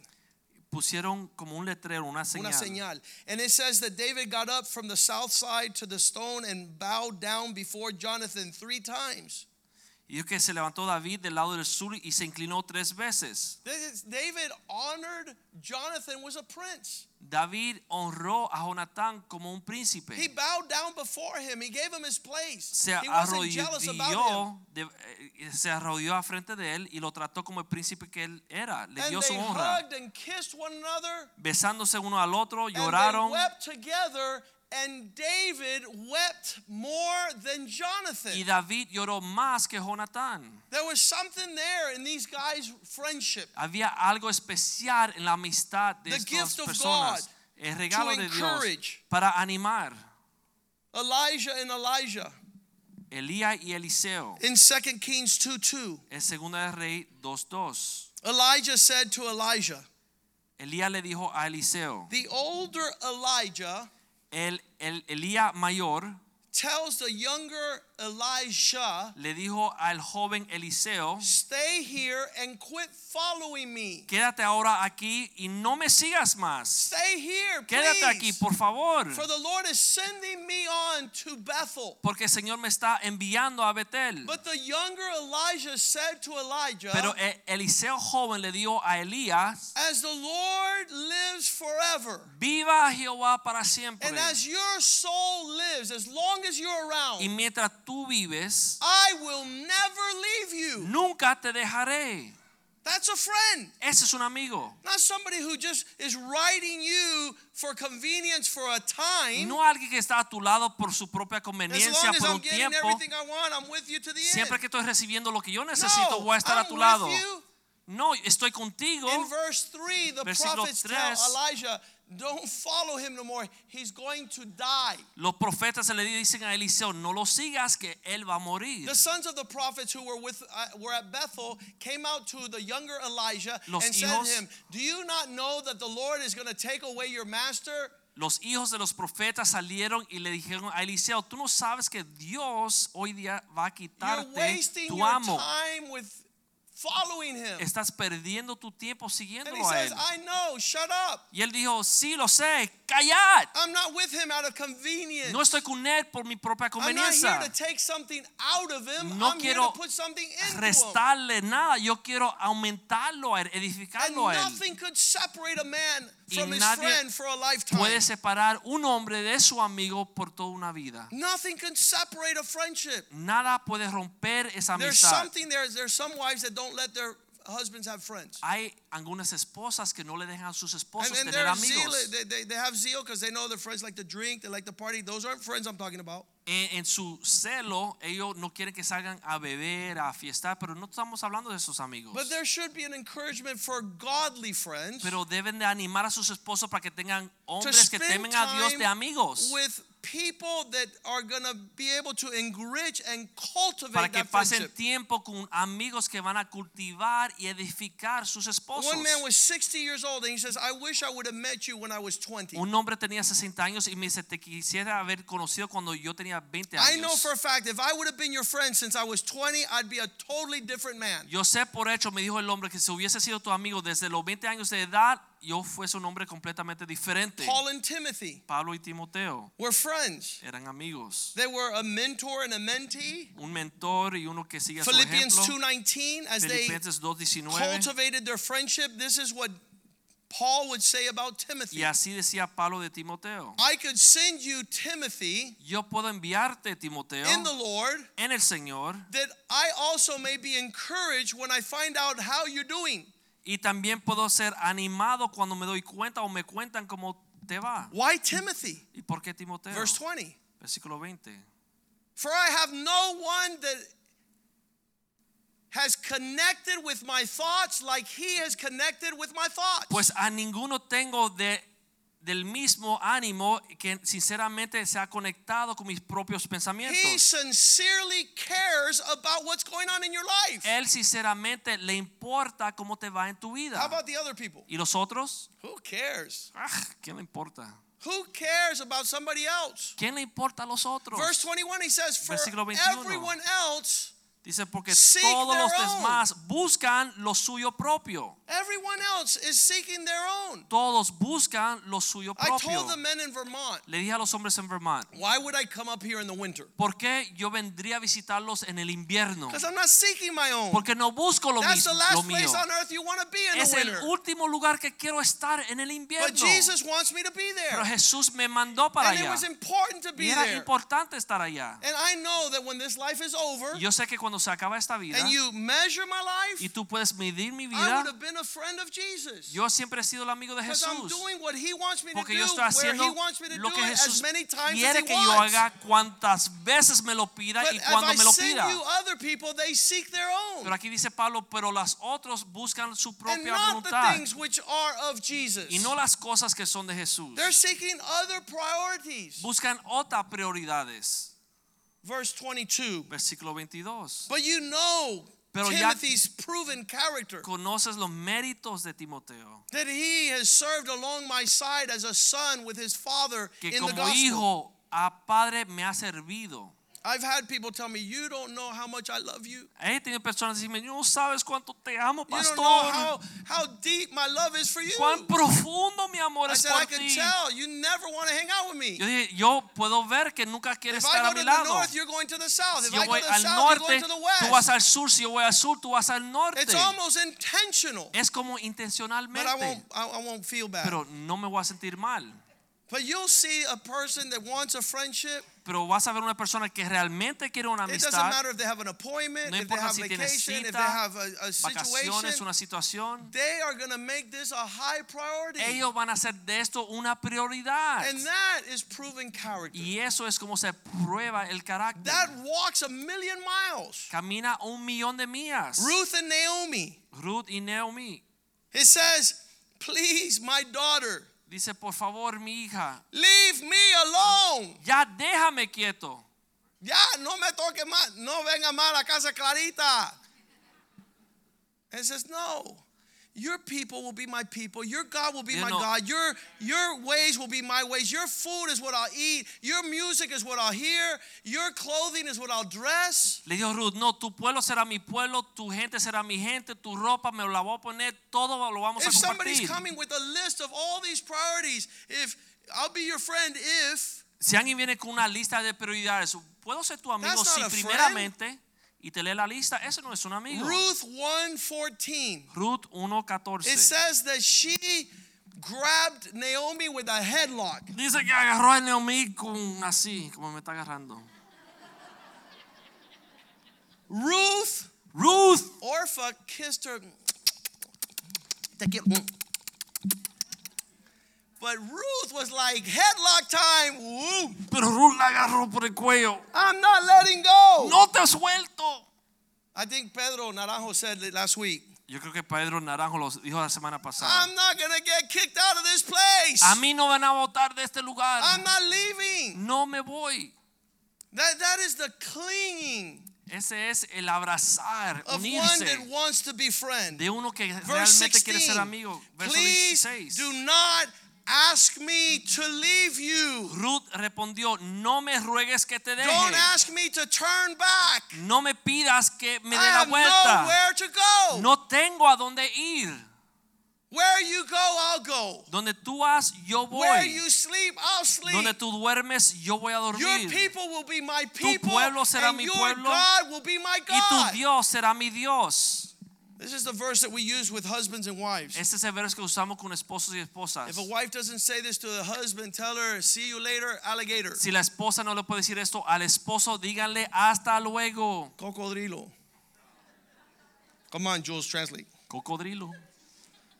Pusieron como un letrero, una señal. una señal. And it says that David got up from the south side to the stone and bowed down before Jonathan three times. Y es que se levantó David del lado del sur y se inclinó tres veces. David honored Jonathan was a prince. David honró a Jonatán como un príncipe. He bowed down before him. He gave him his place. se He wasn't jealous about him. arrodilló, de- eh, se arrodilló a frente de él y lo trató como el príncipe que él era. Le And dio su honra. hugged and kissed one another. Besándose uno al otro, And they lloraron. wept together. And David wept more than Jonathan. Y David lloró más que Jonatán. There was something there in these guys' friendship. Había algo especial en la amistad de The estas gift of personas. God El regalo to de Dios para animar. Elijah and Elisha Elías y Eliseo. in 2 Kings 2 2. En Segunda de Rey 2.2. Elijah said to Elisha, Elías le dijo a Eliseo, The older Elijah el, el Elías mayor tells the younger Elisha, le dijo al joven Eliseo, Stay here and quit following me. quédate ahora aquí y no me sigas más. Stay here, Quédate aquí, por favor. For the Lord is sending me on to Bethel. Porque el Señor me está enviando a Betel. But the younger Elisha said to Elijah, Pero E- Eliseo joven le dijo a Elías, As the Lord lives forever, viva Jehová para siempre. and as your soul lives, as long as you're Y around, mientras tú vives, I will never leave you. nunca te dejaré. That's a friend. Ese es un amigo. Not somebody who just is writing you for convenience for a time. No alguien que está a tu lado por su propia conveniencia, as por I'm un tiempo. want, Siempre end. que estoy recibiendo lo que yo necesito, no, voy a estar a tu lado. you. No, estoy contigo. In verse 3, the Versículo prophets tell. Elijah, don't follow him no more. He's going to die. Los profetas le dicen a Eliseo, no lo sigas que él va a morir. The sons of the prophets who were with uh, were at Bethel came out to the younger Elisha Los and said to him, "Do you not know that the Lord is going to take away your master?" Los hijos de los profetas salieron y le dijeron a Eliseo, tú no sabes que Dios hoy día va a You're quitarte wasting tu your amo. time with following him. Estás perdiendo tu tiempo And he siguiéndolo a says, él. "I know, shut up. Y él dijo, sí, lo sé, callad. I'm not with him out of convenience. No estoy con él por mi propia conveniencia. I'm not here to take something out of him. No I'm here quiero to put something into him." restarle nada. Yo quiero aumentarlo, él, And a él. nothing could separate a man Y from his nadie friend for a lifetime. Puede separar un hombre de su amigo por toda una vida. Nothing can separate a friendship. Nada puede romper esa amistad. There's something there. There's some wives that don't let their husbands have friends. Hay algunas esposas que no le dejan a sus And, esposos and tener they're zeal, they, they, they have zeal because they know their friends like to drink, they like to party. Those aren't friends I'm talking about. En, en su celo, ellos no quieren que salgan a beber, a fiestar, pero no estamos hablando de esos amigos. But there should be an encouragement for godly friends Pero deben de animar a sus esposos para que tengan hombres que temen a Dios de amigos. with people that are going to be able to enrich and cultivate Para que that pasen friendship. tiempo con amigos que van a cultivar y edificar sus esposos. One man was 60 years old and he says, I wish I would have met you when I was 20. Un hombre tenía 60 años y me dice, te quisiera haber conocido cuando yo tenía 20 años. I know for a fact if I would have been your friend since I was 20, I'd be a totally different man. Yo sé por hecho, me dijo el hombre, que si hubiese sido tu amigo desde los 20 años de edad, yo fuese un hombre completamente diferente. Paul and Timothy Pablo y Timoteo were friends. eran amigos. They were a mentor and a mentee. Un mentor y uno que sigue su Philippians ejemplo. 2:19 as they Filipenses 2:19. cultivated their friendship, this is what Paul would say about Timothy. Y así decía Pablo de Timoteo. I could send you Timothy Yo puedo enviarte Timoteo in the Lord en el Señor that I also may be encouraged when I find out how you're doing. Y también puedo ser animado cuando me doy cuenta o me cuentan cómo te va. Why Timothy? ¿Y por qué Timoteo? Verse 20. Versículo 20. For I have no one that has connected with my thoughts like he has connected with my thoughts. Pues a ninguno tengo de, del mismo ánimo que sinceramente se ha conectado con mis propios he pensamientos. sincerely cares about what's going on in your life. Él sinceramente le importa cómo te va en tu How vida. about the other people? ¿Y los otros? Who cares? Ah, ¿Quién le importa? Who cares about somebody else? ¿Quién le importa a los otros? Verse 21 he says, For Versículo 21. everyone else, Dice porque todos los demás buscan lo suyo propio. Everyone else is seeking their own. Todos buscan lo suyo propio. I told the men in Vermont, Le dije a los hombres en Vermont, why would I come up here in the winter? ¿por qué yo vendría a visitarlos en el invierno? Because I'm not seeking my own. Porque no busco lo That's mismo, the last mío. place on earth you want to be in Es the el último lugar que quiero estar en el invierno. But. Jesus wants me to be there. Pero. Jesús me mandó para And it was important to be Y era there. importante estar allá. And I know that when this life is over Yo sé que cuando se acaba esta vida and you measure my life, y tú puedes medir mi I vida, would have been a friend of Jesus. yo siempre he sido el amigo de Jesús. doing what he wants me to Porque do, yo estoy haciendo he wants me to lo que Jesús as many times as quiere que yo haga cuantas veces me lo pida But y cuando me lo pida. you other people, they seek their own. Pero aquí dice Pablo, pero las otros buscan su And propia not the voluntad things which are of Jesus. y no las cosas que son de Jesús. They're seeking other priorities. Buscan otras prioridades. Verse 22. Versículo 22. But you know Pero ya- Timothy's proven character. Conoces los méritos de Timoteo, That he has served along my side as a son with his father que in the como gospel. hijo a padre me ha servido. I've had people tell me, you don't know how much I love you. He tenido personas decirme, no sabes cuánto te amo, You don't know pastor. how, how deep my love is for you. Cuán profundo mi amor I es said, I por can ti. tell you never want to hang out with me. Yo dije, yo puedo ver que nunca quieres If estar I a go mi to the lado. north, you're going to the south. If Si yo I go voy to the al south, you're going norte, to the tú vas west. al sur. Si yo voy al sur, tú vas al norte. It's almost intentional. Es como But I won't, intencionalmente. I, I won't feel bad. Pero no me voy a sentir mal. But you'll see a person that wants a friendship. Pero vas a ver una persona que realmente quiere una It doesn't amistad. matter if they have an appointment, No if they have si vacation, if they have a, a Vacaciones, situation. una situación. They are going to make this a high priority. Ellos van a hacer de esto una prioridad. And that is proven character. Y eso es como se prueba el carácter. That walks a million miles. Camina un millón de millas. Ruth and Naomi. Ruth y Naomi. It says, Please, my daughter, Dice, por favor, mi hija, leave me alone. ya déjame quieto. Ya, no me toque más. No venga más a la casa clarita. It says, No. Your people will be my people. Your God will be my God. Your, your ways will be my ways. Your food is what I'll eat. Your music is what I'll hear. Your clothing is what I'll dress. Le dijo Ruth, no, tu pueblo será mi pueblo, tu gente será mi gente, tu ropa me la voy a poner, todo lo vamos a If somebody's compartir. coming with a list of all these priorities, if I'll be your friend if Si alguien viene con una lista de prioridades, ¿puedo ser tu amigo si primeramente y te lee la lista? Eso no es un amigo. Ruth 1:14 Ruth 1.14. it says that she grabbed Naomi with a headlock. Dice que agarró a Naomi con así, como me está agarrando. Ruth Ruth, Orpah kissed her. But Ruth was like headlock time. Woo. pero Ruth la agarró por el cuello. I'm not letting go. No te suelto. I think Pedro Naranjo said it last week. Yo creo que Pedro Naranjo lo dijo la semana pasada. I'm not gonna get kicked out of this place. A mí no van a votar de este lugar. I'm not leaving. No me voy. That that is the clinging Ese es el abrazar, of one that wants to be friend. de uno que Verse realmente quiere ser 16. amigo. Verso Please 16. do not ask me to leave you. Ruth respondió, no me ruegues que te Don't deje. ask me to turn back. No me pidas que me dé la vuelta. nowhere to go. No tengo a dónde ir. Where you go, I'll go. Donde tú vas, yo Where voy. you sleep, I'll sleep. Donde tú duermes, yo voy a Your dormir. people will be my people, pueblo será and mi your pueblo, God will be my Y tu God. Dios será mi Dios. This is the verse that we use with husbands and wives. Este es el verso que usamos con esposos y esposas. If a wife doesn't say this to the husband, tell her, "See you later, alligator." Si la esposa no le puede decir esto al esposo, díganle hasta luego. Cocodrilo. Come on, Jules, translate. Cocodrilo.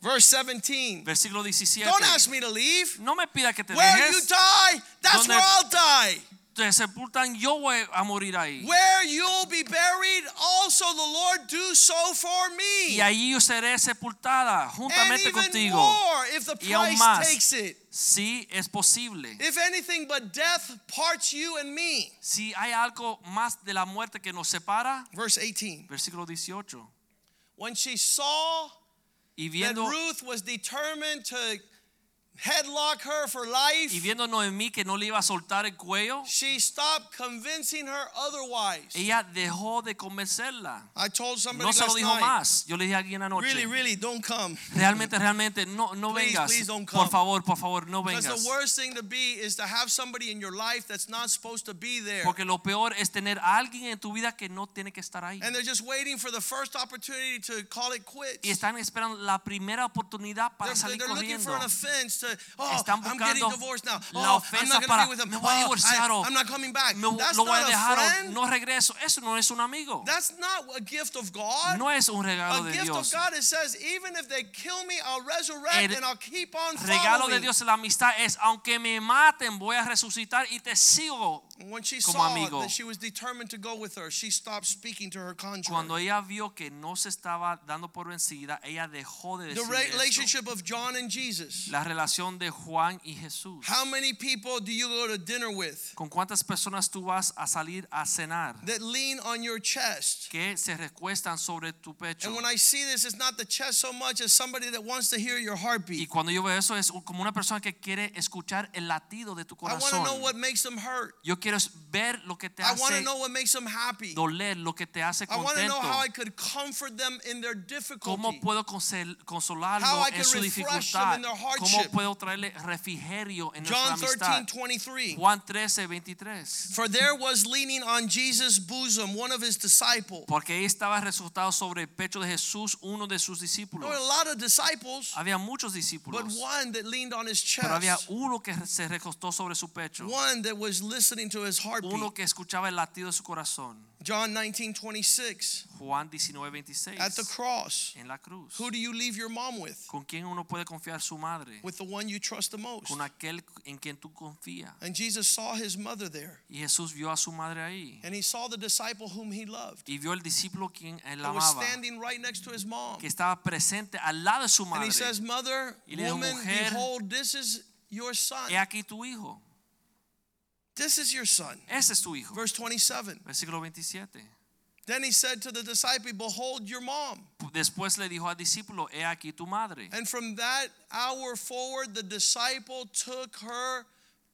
Verse 17. Versículo 17. Don't ask me to leave. No me pida que te Where you die, that's Donde- where I'll die. Te sepultan, yo voy a morir ahí. Where you'll be buried, also the Lord do so for me. Y allí yo seré sepultada and juntamente even contigo. more if the Y aún price más. takes it. Sí, es posible. If anything but death parts you and me. Si hay algo más de la muerte que nos separa, Verse 18. versículo 18. When she saw Y that Ruth was determined to headlock her for life, y viendo Noemí que no le iba a soltar el cuello, she stopped convincing her otherwise. ella dejó de convencerla. I told somebody No se lo last dijo night, más. Yo le dije a alguien anoche. really, really, don't come. Realmente, realmente, no, no Please, vengas. please don't Por come. favor, por favor, no Because vengas. the worst thing to be is to have somebody in your life that's not supposed to be there. Porque lo peor es tener a alguien en tu vida que no tiene que estar ahí. And they're just waiting for the first opportunity to call it quits. Y están esperando la primera oportunidad They're, para salir they're looking corriendo. for an offense to, oh, Están I'm getting buscando divorced now. la Oh, I'm ofensa not going to para, be with him. "Me voy a Oh, divorciar o I, am not coming back. Me- That's lo voy a not a dejar o friend. no regreso. Eso no es un amigo. That's not a gift of God. No es un regalo a de gift Dios. of God, it says, even if they kill me, I'll resurrect El and I'll keep on Regalo de following. Dios en la amistad es, aunque me maten, voy a resucitar y te sigo. When she como saw amigo. that she was determined to go with her, she stopped speaking to her contrary. Cuando ella vio que no se estaba dando por vencida, ella dejó de the decir esto. relationship of John and Jesus. La relación de Juan y Jesús. How many people do you go to dinner with ¿Con cuántas personas tú vas a salir a cenar? that lean on your chest? Que se recuestan sobre tu pecho. And when I see this, it's not the chest so much as somebody that wants to hear your heartbeat. Y cuando yo veo eso es como una persona que quiere escuchar el latido de tu corazón. I want to know what makes them hurt. Yo quiero ver lo que te I hace know what makes them happy. doler, lo que te hace contento. ¿Cómo puedo consolarlo en su dificultad? ¿Cómo puedo traerle refrigerio en John nuestra 13, amistad? 23. Juan 13, 23. For there was leaning on Jesus' bosom one of his disciples. Porque ahí estaba resultado sobre el pecho de Jesús uno de sus discípulos. There were a lot of disciples, Había muchos but discípulos, one that leaned on his pero había chest. uno que se recostó sobre su pecho, One that was listening to his heartbeat. uno que escuchaba el latido de su corazón. John 19, 26. Juan 19, 26. At the cross, En la cruz. who do you leave your mom with? ¿Con quién uno puede confiar su madre? With the one you trust the most. Con aquel en quien tú confías. And Jesus saw his mother there. Y Jesús vio a su madre ahí. And he saw the disciple whom he loved. Y vio el discípulo quien él That was standing right next to his mom. Que estaba presente al lado de su And he says, Mother, Y le dijo, woman, "Mujer, behold, this is your son. He aquí tu hijo. This is your son. Ese es tu hijo. Verse 27. Versículo 27. Then he said to the disciple, Behold your mom. Después le dijo al discípulo, he aquí tu madre. And from that hour forward, the disciple took her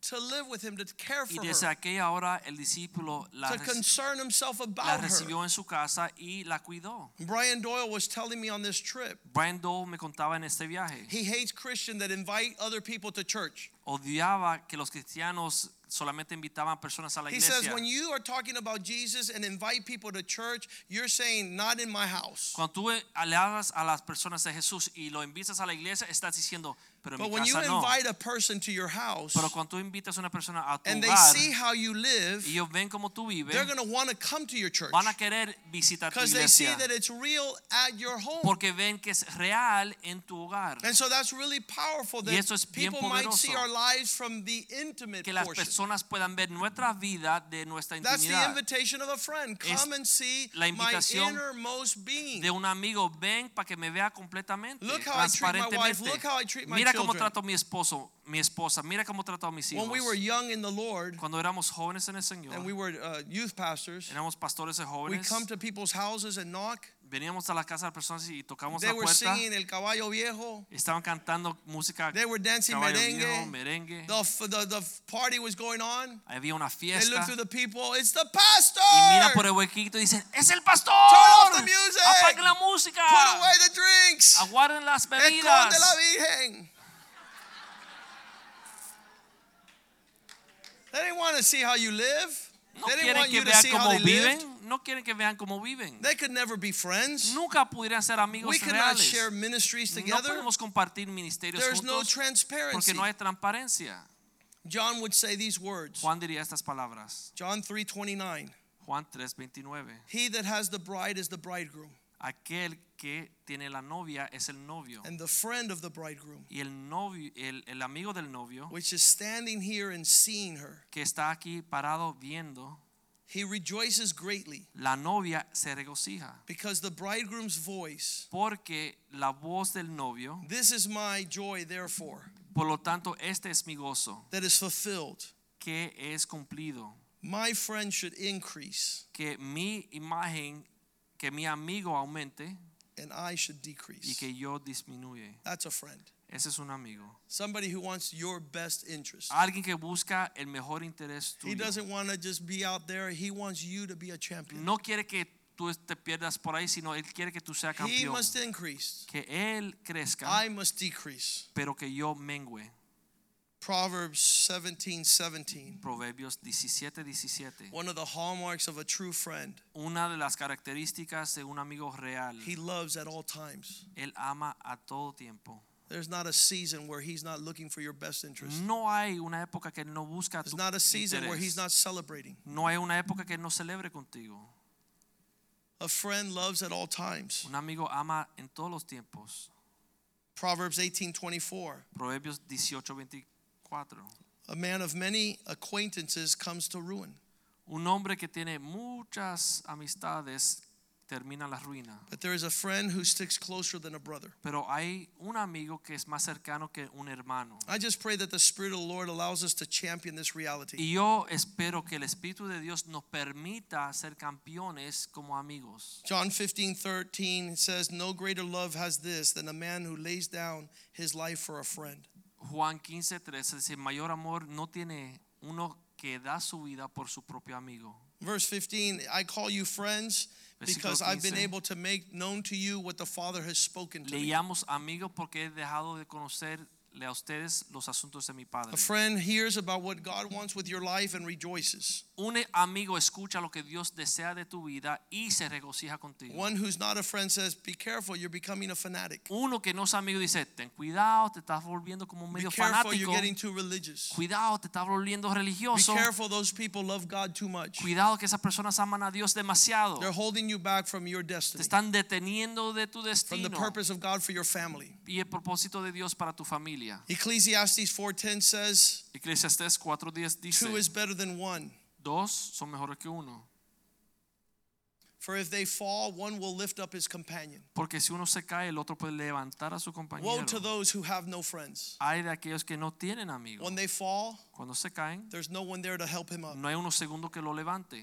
to live with him, to care Y for desde her, aquella hora el discípulo la, to concern himself la about her. recibió en su casa y la cuidó. Brian Doyle was telling me on this trip, Brian Doe me contaba en este viaje. he hates Christians that invite other people to church. Odiaba que los cristianos solamente invitaban personas a la He says, iglesia. when you are talking about Jesus and invite people to church, you're saying, not in my house. Cuando tú le hablas a las personas de Jesús y lo invitas a la iglesia, estás diciendo, pero But when you no. invite a person to your house Pero cuando tú invitas a una persona a tu and they hogar see how you live, y ellos ven cómo tú vives, they're going to want to come to your church van a querer visitar tu because they see that it's real at your home. porque ven que es real en tu hogar. And so that's really powerful Y that eso es bien people might see our lives from the intimate Que las portion. personas puedan ver nuestra vida de nuestra intimidad. That's the invitation of a friend. Es Come and see la my innermost being. de un amigo, ven para que me vea completamente, Look how I treat my wife. transparentemente. Look how I treat my Mira cómo children. trato a mi esposo, mi esposa, mira cómo trato a mis hijos. When we were young in the Lord Cuando éramos jóvenes en el Señor, and we were uh, youth pastors, éramos pastores de we jóvenes, come to people's houses and knock. Veníamos a la casa de personas y tocamos They la were puerta. singing El Caballo Viejo. Estaban cantando música They were dancing caballo merengue. viejo, merengue. The, f- the, the party was going on. Había una They fiesta. looked through the people. It's the pastor. Y mira por el huequito y dicen, es el pastor. off the music. Apaguen la música. Put away the drinks. Aguarden las Esconde bebidas. la Virgen. They didn't want to see how you live. No they didn't want you to see how they lived. viven. No quieren que vean cómo viven. They could never be friends. Nunca pudieran ser amigos We reales. share ministries together. No podemos compartir ministerios There's no transparency. porque no hay transparencia. John would say these words. Juan diría estas palabras. John 3:29. Juan 3:29. He that has the bride is the bridegroom, Aquel que tiene la novia es el novio. and the friend of the bridegroom, Y el novio, el, el amigo del novio which is standing here and seeing her, que está aquí parado viendo, he rejoices greatly la novia se regocija. because the bridegroom's voice, Porque la voz del novio, this is my joy, therefore, por lo tanto, este es mi gozo, that is fulfilled. que es cumplido. My friend should increase, Que mi imagen, que mi amigo aumente and I should y decrease. que yo disminuye. That's a friend. Ese es un amigo. Somebody who wants your best interest. Alguien que busca el mejor interés He tuyo. doesn't want to just be out there. He wants you to be a champion. No quiere que tú te pierdas por ahí, sino él quiere que tú seas He campeón. must increase. Que él crezca, I must decrease. pero que yo mengue. Proverbs 17 17. Proverbios 17, 17. One of the hallmarks of a true friend. Una de las características de un amigo real, He loves at all times. él ama a todo tiempo. There's not a season where he's not looking for your best interest. No hay una época que no busca There's tu not a season where he's not celebrating. No hay una época que no celebre contigo. A friend loves at all times. Un amigo ama en todos los tiempos. Proverbs 18 24. Proverbios 18, 24. A man of many acquaintances comes to ruin, Un hombre que tiene muchas amistades termina la ruina. but there is a friend who sticks closer than a brother. Pero hay un amigo que es más cercano que un hermano. I just pray that the Spirit of the Lord allows us to champion this reality. Y yo espero que el Espíritu de Dios nos permita ser campeones como amigos. John 15 13 says, No greater love has this than a man who lays down his life for a friend. Juan 15, 13 dice, mayor amor no tiene uno que da su vida por su propio amigo. Verse 15, I call you friends because I've been 15. able to make known to you what the Father has spoken to Le me. amigos porque he dejado de conocerle a ustedes los asuntos de mi Padre. A friend hears about what God wants with your life and rejoices. Un amigo escucha lo que Dios desea de tu vida y se regocija contigo. One who's not a friend says, Be careful, you're becoming a fanatic. Uno que no es amigo dice, ten cuidado, te estás volviendo como un Be medio careful, you're getting too religious. Cuidado, te estás volviendo Be religioso. careful, those people love God too much. Cuidado que esas personas aman a Dios demasiado. They're holding you back from your Te destiny, están deteniendo de tu from the destino purpose of God for your family. y el propósito de Dios para tu familia. Ecclesiastes 4:10 says, Eclesiastés 4:10 dice, Two is better than one. Dos son mejores que uno. For if they fall, one will lift up his companion. Porque si uno se cae, el otro puede levantar a su Woe to those who have no friends. Hay de aquellos que no tienen amigos. When they fall, Cuando se caen, there's no one there to help him up. no hay uno segundo que lo levante.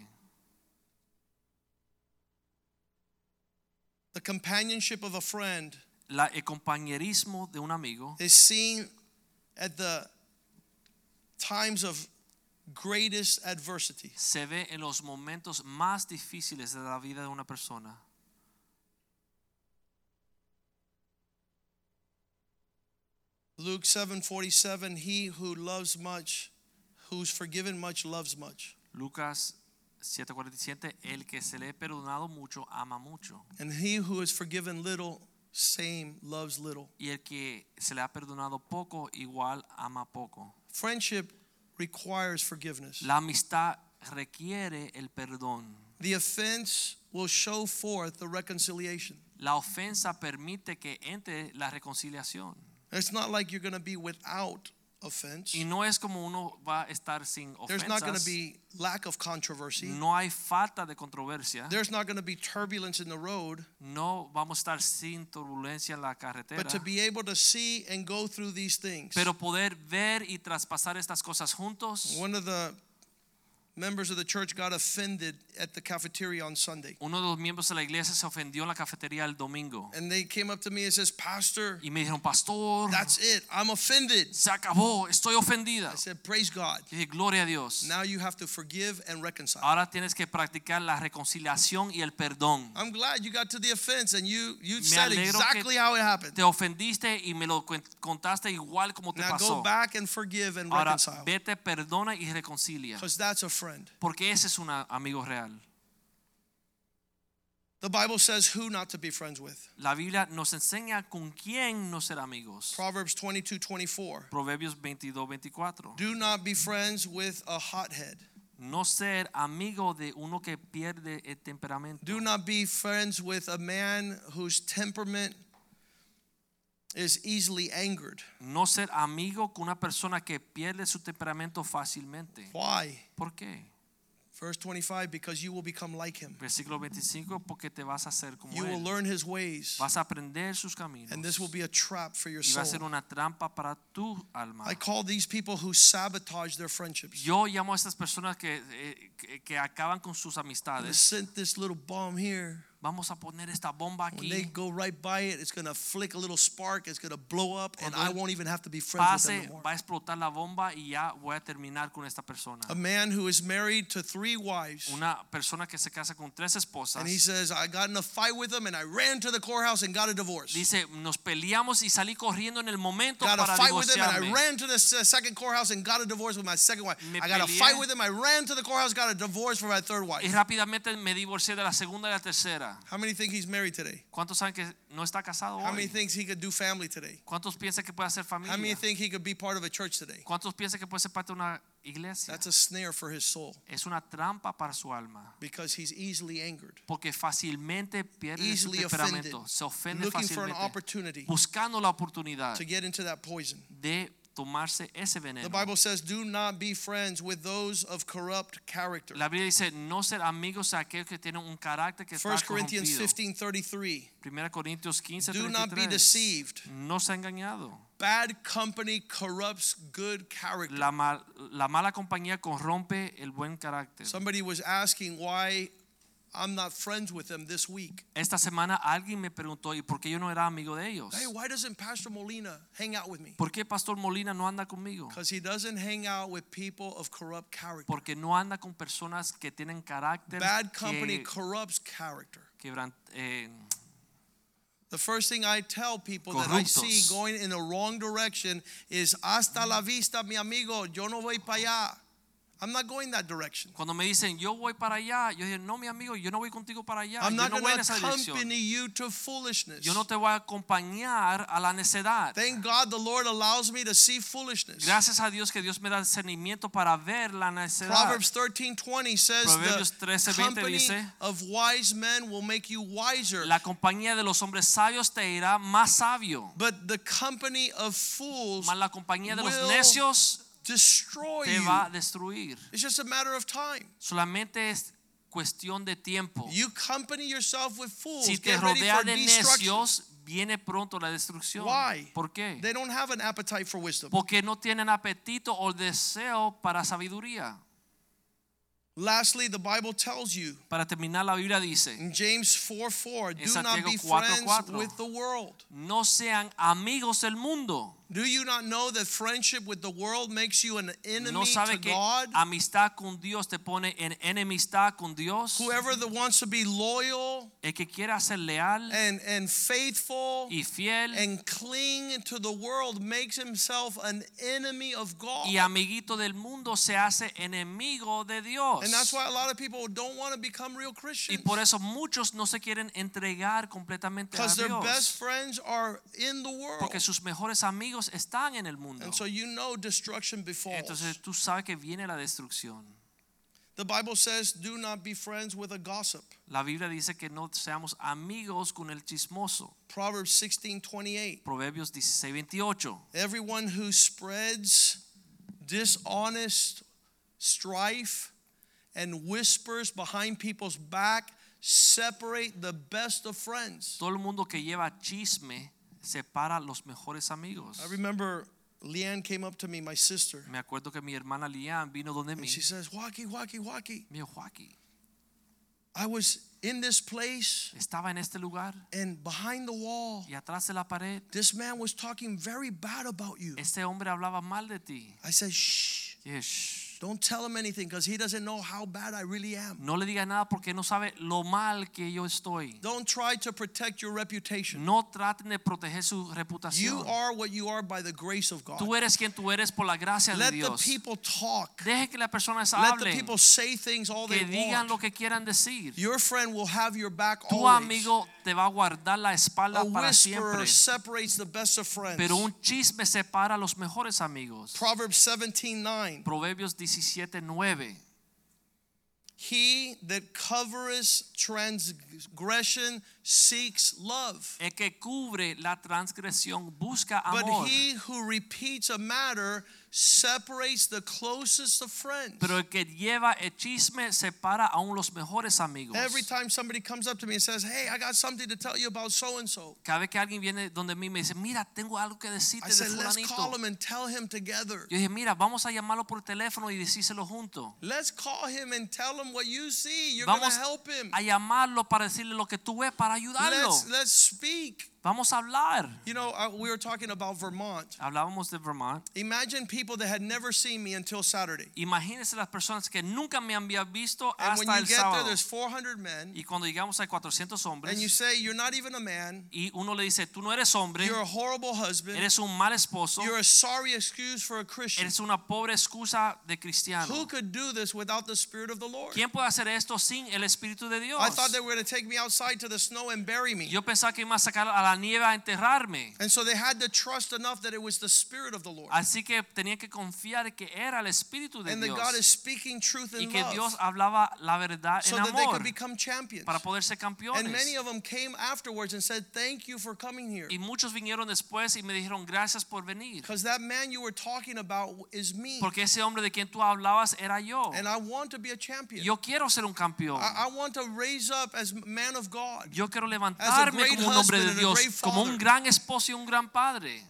The companionship of a friend La, el compañerismo de un amigo is seen at the times of greatest adversity. se ve en los momentos más difíciles de la vida de una persona. Luke 7:47 He who loves much who's forgiven much loves much. Lucas 7:47, el que se le ha perdonado mucho, ama mucho. And he who is forgiven little same loves little. Y el que se le ha perdonado poco, igual ama poco. Friendship requires forgiveness. La amistad requiere el perdón. The offense will show forth the reconciliation. La ofensa permite que entre la reconciliación. It's not like you're going to be without offense. Y no es como uno va a estar sin There's not going to ofensas. be lack of controversy. No hay falta de controversia. There's not going to be turbulence in the road. No vamos a estar sin turbulencia en la carretera. But to be able to see and go through these things. Pero poder ver y traspasar estas cosas juntos. One of the members of the church got offended at the cafeteria on Sunday. Uno de los miembros de la iglesia se ofendió en la cafetería el domingo And they came up to me and says, Pastor, y me dijeron, pastor, that's it. I'm offended. se acabó, estoy ofendida. I said, Praise God. Dije, gloria a Dios. Now you have to forgive and reconcile. Ahora tienes que practicar la reconciliación y el perdón. I'm glad you got to the offense and you you Me said exactly how it happened. Te ofendiste y me lo contaste igual como te Now go back and forgive and Ahora reconcile. vete, perdona y reconcilia. Because that's a friend. Porque ese es un amigo real. The Bible says who not to be friends with. La Biblia nos enseña con quién no ser amigos. Proverbs 22 24. Proverbios 22, 24. Do not be friends with a hothead. No ser amigo de uno que pierde el temperamento. Do not be friends with a man whose temperament is easily angered. No ser amigo con una persona que pierde su temperamento fácilmente. Why? ¿Por qué? Verse 25 because you will become like him. Versículo 25, porque te vas a hacer como You will learn his ways, Vas a aprender sus caminos. and this will be a trap for your y va a ser una trampa para tu alma. I call these people who sabotage their friendships. Yo llamo a estas personas que, eh, que, acaban con sus They amistades. sent this little bomb here. Vamos a poner esta bomba When they go right by it, it's gonna flick a little spark. It's gonna blow up, and I won't even have to be friends with them Pase, no va a explotar la bomba y ya voy a terminar con esta persona. A man who is married to three wives, Una persona que se casa con tres esposas. and he says, "I got in a fight with them, and I ran to the courthouse and got a divorce." Dice, nos peleamos y salí corriendo en el momento got a fight with him and I ran to the second courthouse and got a divorce with my second wife. Me I got a fight with him. I ran to the courthouse, got a divorce for my third wife. Y rápidamente me divorcié de la segunda y la tercera. How many think he's married today? ¿Cuántos saben que no está casado How many hoy? thinks he could do family today? ¿Cuántos piensan que puede hacer familia? How many think he could be part of a church today? ¿Cuántos piensan que puede ser parte de una iglesia? That's a snare for his soul Es una trampa para su alma. because he's easily angered, Porque fácilmente pierde su easily offended, temperamento, se ofende looking for an fácilmente, opportunity buscando la oportunidad to get into that poison. de tomarse ese The. Bible says, "Do not be friends with those of corrupt character." La Biblia dice no ser amigos de aquellos que tienen un carácter que está 1 Corinthians 15:33. 1 Corintios 15, Do not be deceived. No se ha engañado. Bad company corrupts good character. La, mal- la mala compañía corrompe el buen carácter. Somebody was asking why I'm not friends with them this week. Esta semana alguien me preguntó, ¿y por qué yo no era amigo de ellos? Hey, why doesn't Pastor Molina hang out with me? ¿Por qué Pastor Molina no anda conmigo? Because he doesn't hang out with people of corrupt character. Porque no anda con personas que tienen carácter Bad company que, corrupts character. quebran- eh, The first thing I tell people that I see going in the wrong direction is hasta la vista, mi amigo, yo no voy para allá. I'm not going that direction. Cuando me dicen, yo voy para allá, yo digo, no, mi amigo, yo no voy contigo para allá. I'm Yo not no voy going en to esa dirección. accompany you to foolishness. Yo no te voy a acompañar a la necedad. Thank God the Lord allows me to see foolishness. Gracias a Dios que Dios me da discernimiento para ver la necedad. Proverbs 13:20 says Proverbios the company dice, of wise men will make you wiser, La compañía de los hombres sabios te irá más sabio. but the company of fools Mas la compañía de los necios destroy te va a destruir. It's just a matter of time. Solamente es cuestión de tiempo. You company yourself with fools. Si te Get ready rodea for de necios, viene pronto la destrucción. Why? ¿Por qué? They don't have an appetite for wisdom. Porque no tienen apetito o deseo para sabiduría. Lastly, the Bible tells you Para terminar, la Biblia dice, in James 4 4, do not be 4, friends 4. with the world. no sean amigos del mundo. Do you not know that friendship with the world makes you an enemy No to sabe que God? amistad con Dios te pone en enemistad con Dios. Whoever that wants to be loyal El que quiera ser leal and, and faithful y fiel and cling to the world makes himself an enemy of God. y amiguito del mundo se hace enemigo de Dios. And that's why a lot of people don't want to become real Christians. Y por eso muchos no se quieren entregar completamente a Dios. Because their best friends are in the world. Porque sus mejores amigos están en el mundo. And so you know destruction befalls. Entonces tú sabes que viene la destrucción. The Bible says, do not be friends with a gossip. La Biblia dice que no seamos amigos con el chismoso. Proverbs 16 28. Proverbios 16, 28. Everyone who spreads dishonest strife and whispers behind people's back separate the best of friends. Todo el mundo que lleva chisme separa los mejores amigos. I remember Leanne came up to me, my sister, Me acuerdo que mi hermana Lian vino donde and mí. she says, Joaquin, Joaquin, Joaquin, Me Joaquín, I was in this place estaba en este lugar and behind the wall, y atrás de la pared, this man was talking very bad about you. este hombre hablaba mal de ti. I said, shh, Y dije, "Shh, don't tell him anything because he doesn't know how bad I really am. no le diga nada porque no sabe lo mal que yo estoy. Don't try to protect your reputation. No traten de proteger su reputación. You are what you are by the grace of God. Tú eres quien tú eres por la gracia de Dios. Let the people talk. Deje que las personas hablen. Let the people say things all they que digan lo que quieran decir. Your friend will have your back Tu always. amigo te va a guardar la espalda A para siempre. separates the best of friends. Pero un chisme separa a los mejores amigos. Proverbs 17:9. Proverbios 17:9. He that covereth transgression seeks love. El que cubre la transgresión busca But he who repeats a matter separates the closest of friends. Pero el que lleva el chisme separa aún los mejores amigos. Every time somebody comes up to me and says, Hey, I got something to tell you about so and so. Cada vez que alguien viene donde mí me dice, mira, tengo algo que I decirte de said, Let's call him and tell him together. Yo dije, mira, vamos a llamarlo por teléfono y decírselo juntos. Let's call him and tell him what you see. You're going to help him. a llamarlo para decirle lo que tú ves para ayudarlo. Let's, let's speak. Vamos a hablar. You know, we were talking about Vermont. Hablábamos de Vermont. Imagine people that had never seen me until Saturday. Imagínense las personas que nunca me habían visto hasta And when you el get there, there's 400 men, Y cuando llegamos a 400 hombres. and you say, You're not even a man. y uno le dice, tú no eres hombre, You're a horrible husband. eres un mal esposo, You're a sorry excuse for a Christian. eres una pobre excusa de cristiano. Who could do this without the Spirit of the Lord? ¿Quién puede hacer esto sin el Espíritu de Dios? I thought they were going to take me outside to the snow and bury me. Yo pensaba que iba a sacar a la nieve a enterrarme. And so they had to trust enough that it was the Spirit of the Lord. Así que tenía que confiar que era el Espíritu de And that Dios. God is speaking truth in Y que Dios hablaba la verdad so en that they could become champions. para poder ser campeones. And many of them came afterwards and said, Thank you for coming here. Y muchos vinieron después y me dijeron gracias por venir. Because that man you were talking about is me. Porque ese hombre de quien tú hablabas era yo. And I want to be a champion. Yo quiero ser un campeón. I, I want to raise up as man of God. Yo quiero levantarme como un hombre de Dios, great como un gran esposo y un gran padre.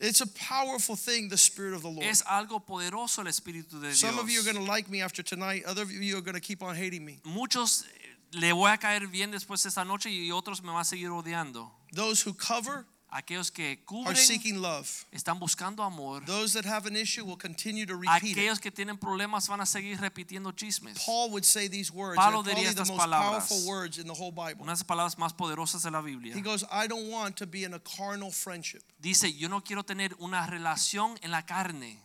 It's a powerful thing, the Spirit of the Lord. Es algo poderoso el Espíritu de Some of you are going to like me after tonight. Other of you are going to keep on hating me. Muchos eh, le voy a caer bien después de esta noche y otros me van a seguir odiando. Those who cover Aquellos que are seeking love. están buscando amor. Those that have an issue will continue to repeat. Aquellos que tienen problemas van a seguir repitiendo chismes. Paul would say these words. Pablo They're diría probably the estas most palabras. powerful words in the whole Bible. Unas palabras más poderosas de la Biblia. He goes, I don't want to be in a carnal friendship. Dice, yo no quiero tener una relación en la carne.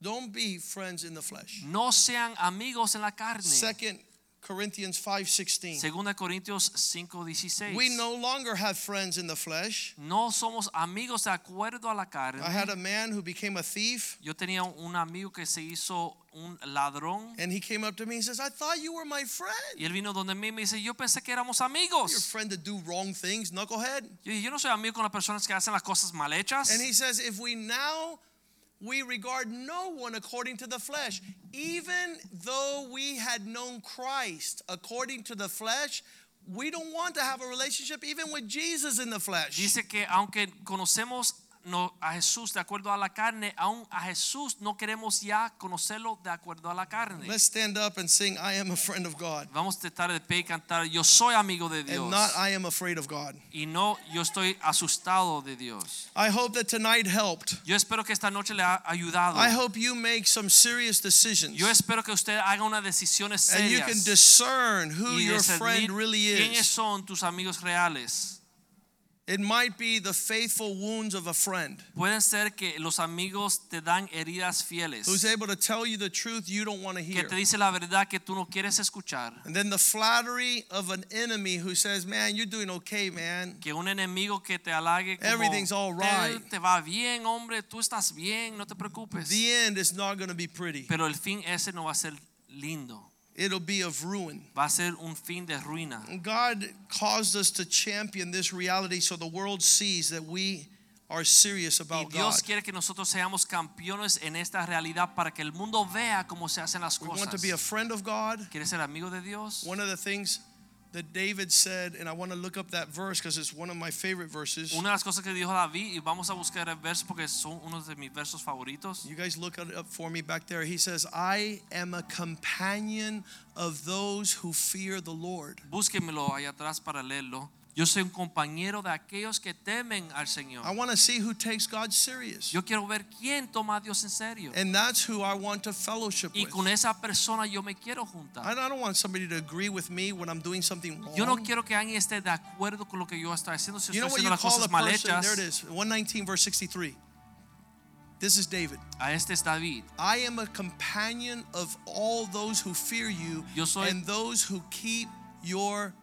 Don't be friends in the flesh. No sean amigos en la carne. Second Corinthians 5:16. Segunda Corintios 5:16. We no longer have friends in the flesh. No somos amigos de acuerdo a la carne. I had a man who became a thief Yo tenía un amigo que se hizo un ladrón and he came up to me and says, "I thought you were my friend." y él vino donde mí y me dice, yo pensé que éramos amigos." Your friend to do wrong things, knucklehead. Yo yo no soy amigo con las personas que hacen las cosas mal hechas. And he says, if we now we regard no one according to the flesh, even though we had known Christ according to the flesh, we don't want to have a relationship even with Jesus in the flesh. Dice que aunque conocemos no, a Jesús de acuerdo a la carne, aún a Jesús no queremos ya conocerlo de acuerdo a la carne. Let's stand up and sing, I am a friend of God. Vamos a estar de y cantar, yo soy amigo de Dios. And not I am afraid of God. y no, yo estoy asustado de Dios. I hope that tonight helped. Yo espero que esta noche le ha ayudado. I hope you make some serious decisions. Yo espero que usted haga unas decisiones serias. And you can discern who your friend really is. quiénes son tus amigos reales. It might be the faithful wounds of a friend Pueden ser que los amigos te dan heridas fieles. who's able to tell you the truth you don't want to hear. que te dice la verdad que tú no quieres escuchar. And then the flattery of an enemy who says, Man, you're doing okay, man. Que un enemigo que te halague como Everything's all right. "Te- te va bien, hombre, tú estás bien, no te preocupes. The end is not going to be pretty, Pero el fin ese no va a ser lindo. It'll be of ruin. Va a ser un fin de ruina. God caused us to champion this reality so the world sees that we are serious Y about God. Dios quiere que nosotros seamos campeones en esta realidad para que el mundo vea cómo se hacen las We want to be a friend of God. ¿Quieres ser amigo de Dios? One of the things that David said, and I want to look up that verse because it's one of my favorite verses. Una de las cosas que dijo David, y vamos a buscar el verso porque son unos de mis versos favoritos. You guys look it up for me back there. He says, I am a companion of those who fear the Lord. Búsquenmelo allá atrás para leerlo. Yo soy un compañero de aquellos que temen al Señor. I want to see who takes God serious. Yo quiero ver quién toma a Dios en serio. And that's who I want to fellowship Y with. con esa persona yo me quiero juntar. I I don't want somebody to agree with me when I'm doing something wrong. Yo no quiero que alguien esté de acuerdo con lo que yo estoy haciendo. Si You know estoy what haciendo you las call cosas mal person? There it hechas, is, 119 verse 63. This is David. a este es David. I am a companion of all those who fear you Yo soy- and those who keep your.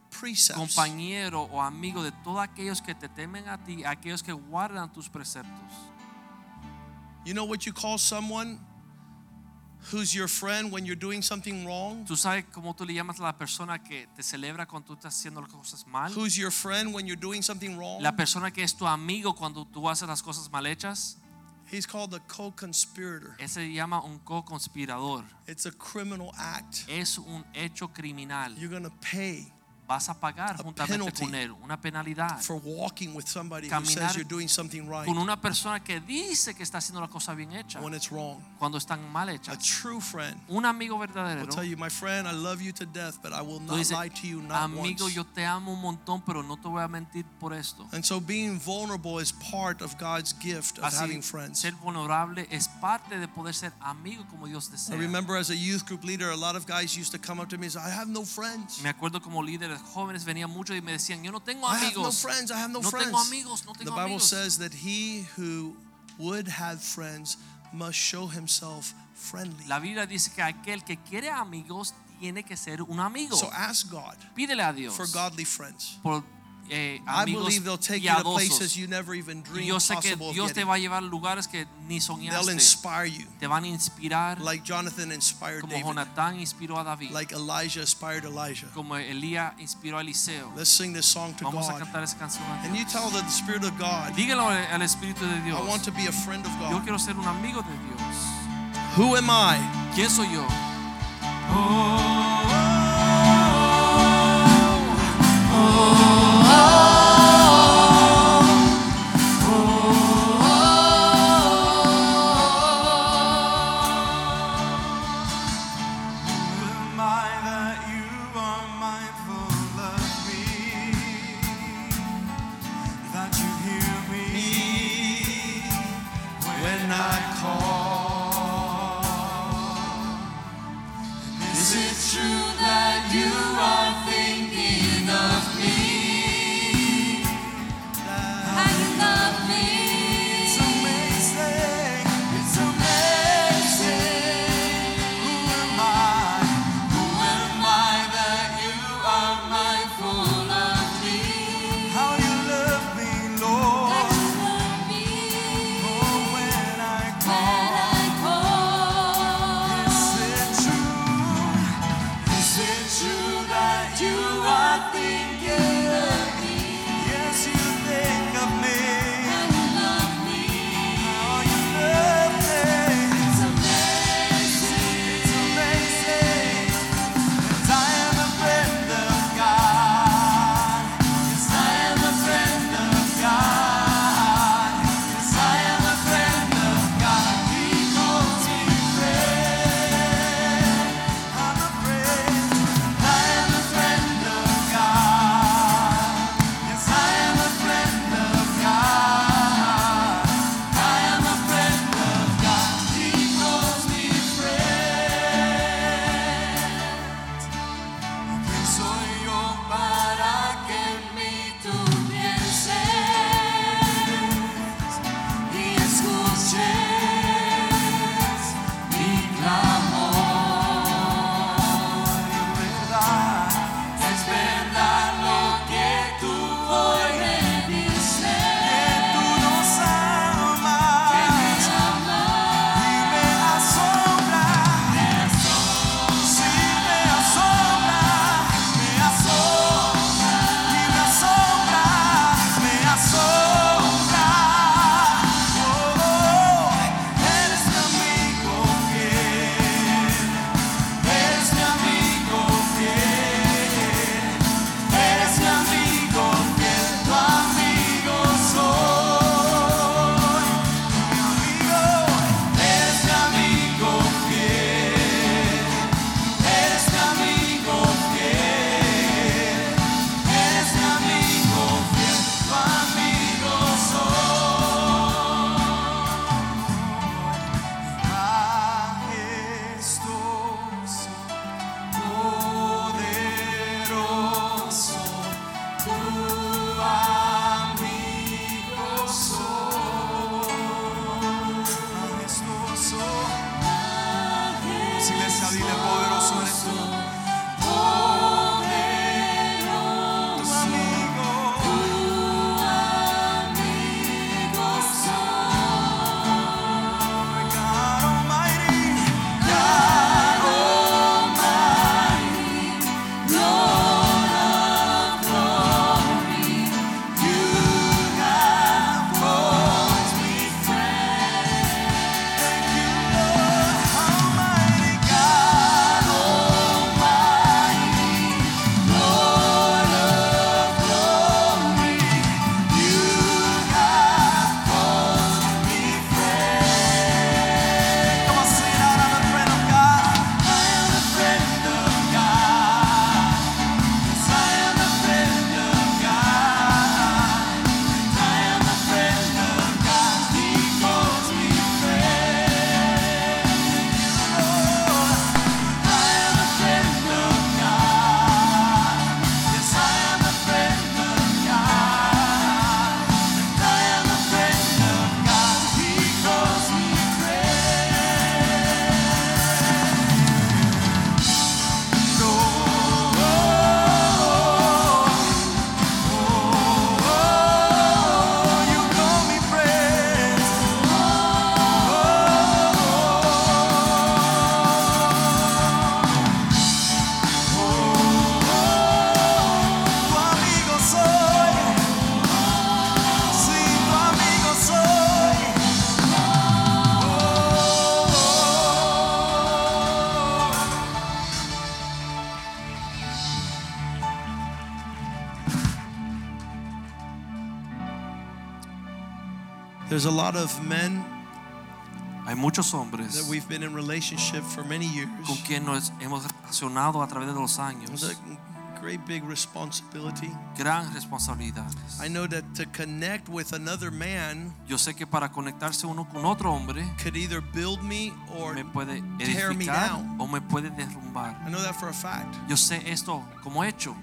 Compañero o amigo de todos aquellos que te temen a ti, aquellos que guardan tus preceptos. You know what you call someone who's your friend when you're doing something wrong? Tú sabes cómo tú le llamas a la persona que te celebra cuando tú estás haciendo las cosas mal. Who's your friend when you're doing something wrong? La persona que es tu amigo cuando tú haces las cosas mal hechas, He's called a co-conspirator. ese se llama un co-conspirador. It's a criminal act. Es un hecho criminal. You're going to pay Vas a pagar A juntamente con él una penalidad for walking with somebody who says you're doing something right con una persona que dice que está haciendo la cosa bien hecha when it's wrong. cuando están mal A hechas. true friend Un amigo will verdadero tell you, my friend, I love you to death, but I will not lie to you not amigo, once. yo te amo un montón, pero no te voy a mentir por esto. And so being vulnerable is part of God's gift of Así, having friends. ser vulnerable es parte de poder ser amigo como Dios I desea. remember as a youth group leader, a lot of guys used to come up to me and say, I have no friends. Me acuerdo como líderes jóvenes venían muchos y me decían, yo no tengo I have no friends. I have no, No friends. tengo amigos, no the Bible amigos. says that he who would have friends must show himself friendly. La Biblia dice que aquel que quiere amigos tiene que ser un amigo. So ask God Pídele a Dios for godly friends. por eh, I amigos believe they'll take you to piadosos. places you never even Y dreamed yo sé que possible of Dios te va a llevar a lugares que ni They'll soñaste. inspire you, Te van a inspirar like Jonathan inspired como David, Jonatán inspiró a David, like Elijah inspired Elisha. como Elías inspiró a Eliseo. Let's sing this song to Vamos a God. cantar esa canción. a And you tell the Spirit of God, Dígalo al Espíritu de Dios. I want to be a friend of Yo God. quiero ser un amigo de Dios. Who am I? ¿Quién soy yo? Am There's a lot of men Hay muchos that we've been in relationship for many years. con quien nos hemos relacionado a través de los It's años. a great big responsibility. Gran responsabilidad. I know that to connect with another man Yo sé que para conectarse uno con otro hombre could either build me or me puede tear me edificar down. o me puede derrumbar. I know that for a fact. Yo sé esto como hecho.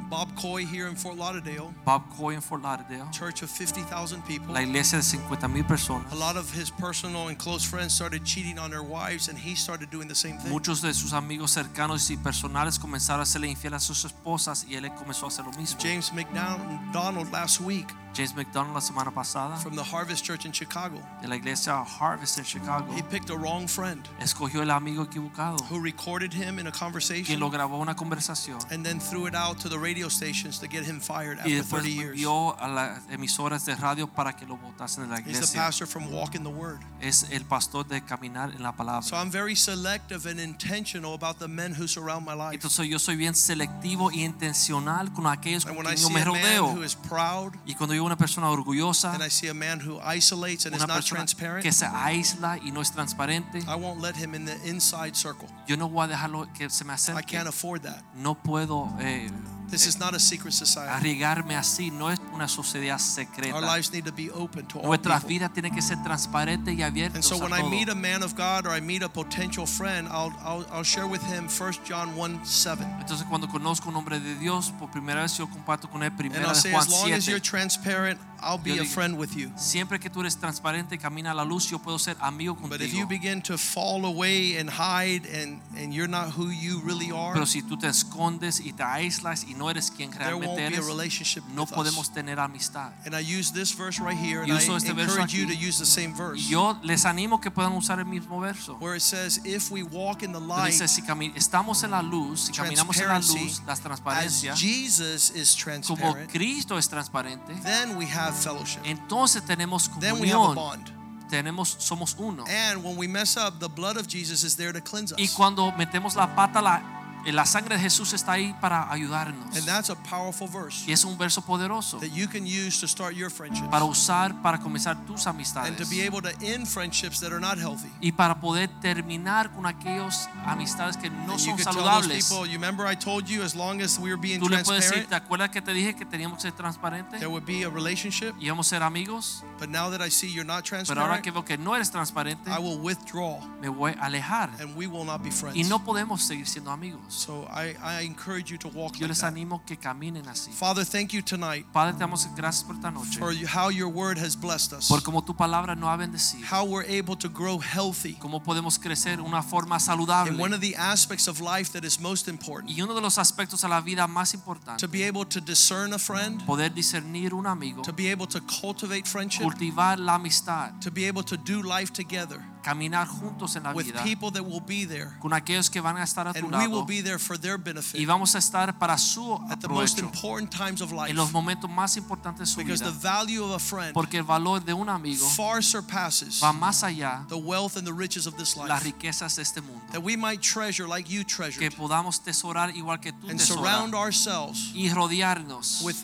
Uh, Bob Coy here in Fort Lauderdale, Bob Coy in Fort Lauderdale, church of 50,000 people. la iglesia de 50 personas. A lot of his personal and close friends started cheating on their wives, and he started doing the same thing. Muchos de sus amigos cercanos y personales comenzaron a hacerle infiel a sus esposas y él comenzó a hacer lo mismo. James MacDonald last week James MacDonald la semana pasada from the Harvest Church in Chicago, de la iglesia Harvest en Chicago he picked a wrong friend escogió el amigo equivocado who recorded him in a conversation. quien lo grabó una conversación and then threw it out to the radio stations to get him fired y after después 30 years. dio a las emisoras de radio para que lo votasen de la He's the iglesia. pastor from Walking the Word. Es el pastor de caminar en la So palabra. I'm very selective and intentional about the men who surround my life. Entonces yo soy bien selectivo y intencional con aquellos con I quien yo me a man rodeo. who is proud, Y cuando yo veo una persona orgullosa, and I see a man who isolates and is una not persona transparent, que se aísla y no es transparente, I won't let him in the inside circle. yo no voy a dejarlo que se me I acerque. can't afford that. No puedo eh, This is not a secret society. arriesgarme así, no es una sociedad secreta. Our lives need to be open to all Nuestras people. vidas tienen que ser transparentes y And so when I meet a man of God or I meet a potential friend, I'll, I'll, I'll share with him 1 John 1 7. Entonces cuando conozco un hombre de Dios, por primera vez yo comparto con él And primera I'll de say, Juan as long as you're transparent, I'll be a friend with you. Siempre que tú eres transparente y camina a la luz, yo puedo ser amigo contigo. But if you begin to fall away and hide and, and you're not who you really are, Pero si tú te escondes y te aíslas y no eres quien there won't realmente be a eres, relationship no us. podemos tener amistad. And I use this verse right here, and I uso este verso encourage you to use the same verse, yo les animo que puedan usar el mismo verso. where it says, "If we walk in the light, dice, si estamos en la luz, si caminamos en la luz, la as transparencia, Jesus is transparent, como Cristo es transparente, then we have fellowship. entonces tenemos Then we have a bond. tenemos, somos uno. And when we mess up, the blood of Jesus is there to cleanse us. Y cuando metemos la pata, la, la sangre de Jesús está ahí para ayudarnos. And that's a powerful verse Y es un verso poderoso that you can use to start your friendships para usar, para comenzar tus and amistades. to be able to end friendships that are not healthy. Y para poder terminar con aquellas amistades que no And son saludables. people, you remember I told you as long as we were being Tú le puedes decir, transparent, ¿te acuerdas que te dije que teníamos que ser transparentes? there would be a relationship. Y a ser amigos. But now that I see you're not Pero ahora transparent, que veo que no eres transparente, I will withdraw me voy a alejar. and we will not be Y friends. no podemos seguir siendo amigos. So I, I encourage you to walk Yo like les that. animo que caminen así. Father, thank you tonight Padre, te damos gracias por esta noche. for how your word has blessed us. Por como tu palabra nos ha bendecido. How we're able to grow healthy. Cómo podemos crecer una forma And one of the aspects of life that is most important, Y uno de los aspectos de la vida más to be able to discern a friend, poder discernir un amigo, to be able to cultivate friendship, cultivar la amistad, to be able to do life together caminar juntos en la with vida people that will be there. con aquellos que van a estar a tu And we will lado be there for their y benefit vamos a estar para su at the most important times of life. en los momentos más importantes de su Because the vida. value of a friend Porque el valor de un amigo far surpasses va más allá the wealth and the riches of this las life. riquezas de este mundo. That we might treasure like you Que treasured podamos tesorar igual que tú and tesoras surround ourselves y rodearnos with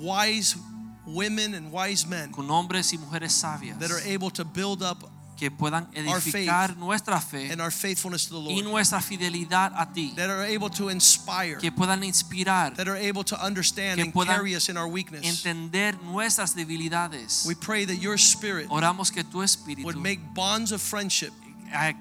wise women and wise men con hombres y mujeres sabias that are able to build up que puedan edificar nuestra fe and our faithfulness to the y nuestra fidelidad a ti, that are able to inspire, que puedan inspirar, that are able to understand que and puedan carry us in our weakness. entender nuestras debilidades. We pray that your spirit Oramos que tu would make bonds of friendship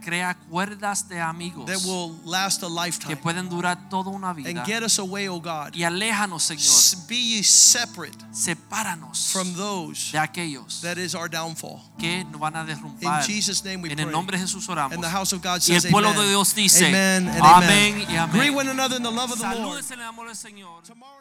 crea cuerdas de amigos that will last a que lifetime. pueden durar toda una vida. And get us away, O God. Y aléjanos, Señor. Be ye separate Sepáranos from those de aquellos that is our downfall. que nos van a In derrumbar. Jesus' name we En el nombre de Jesús oramos. And the house of God Y el says pueblo amen. de Dios dice, amén y amén. Greet one another in the love of the Lord. Salúdense en el amor del Señor. Tomorrow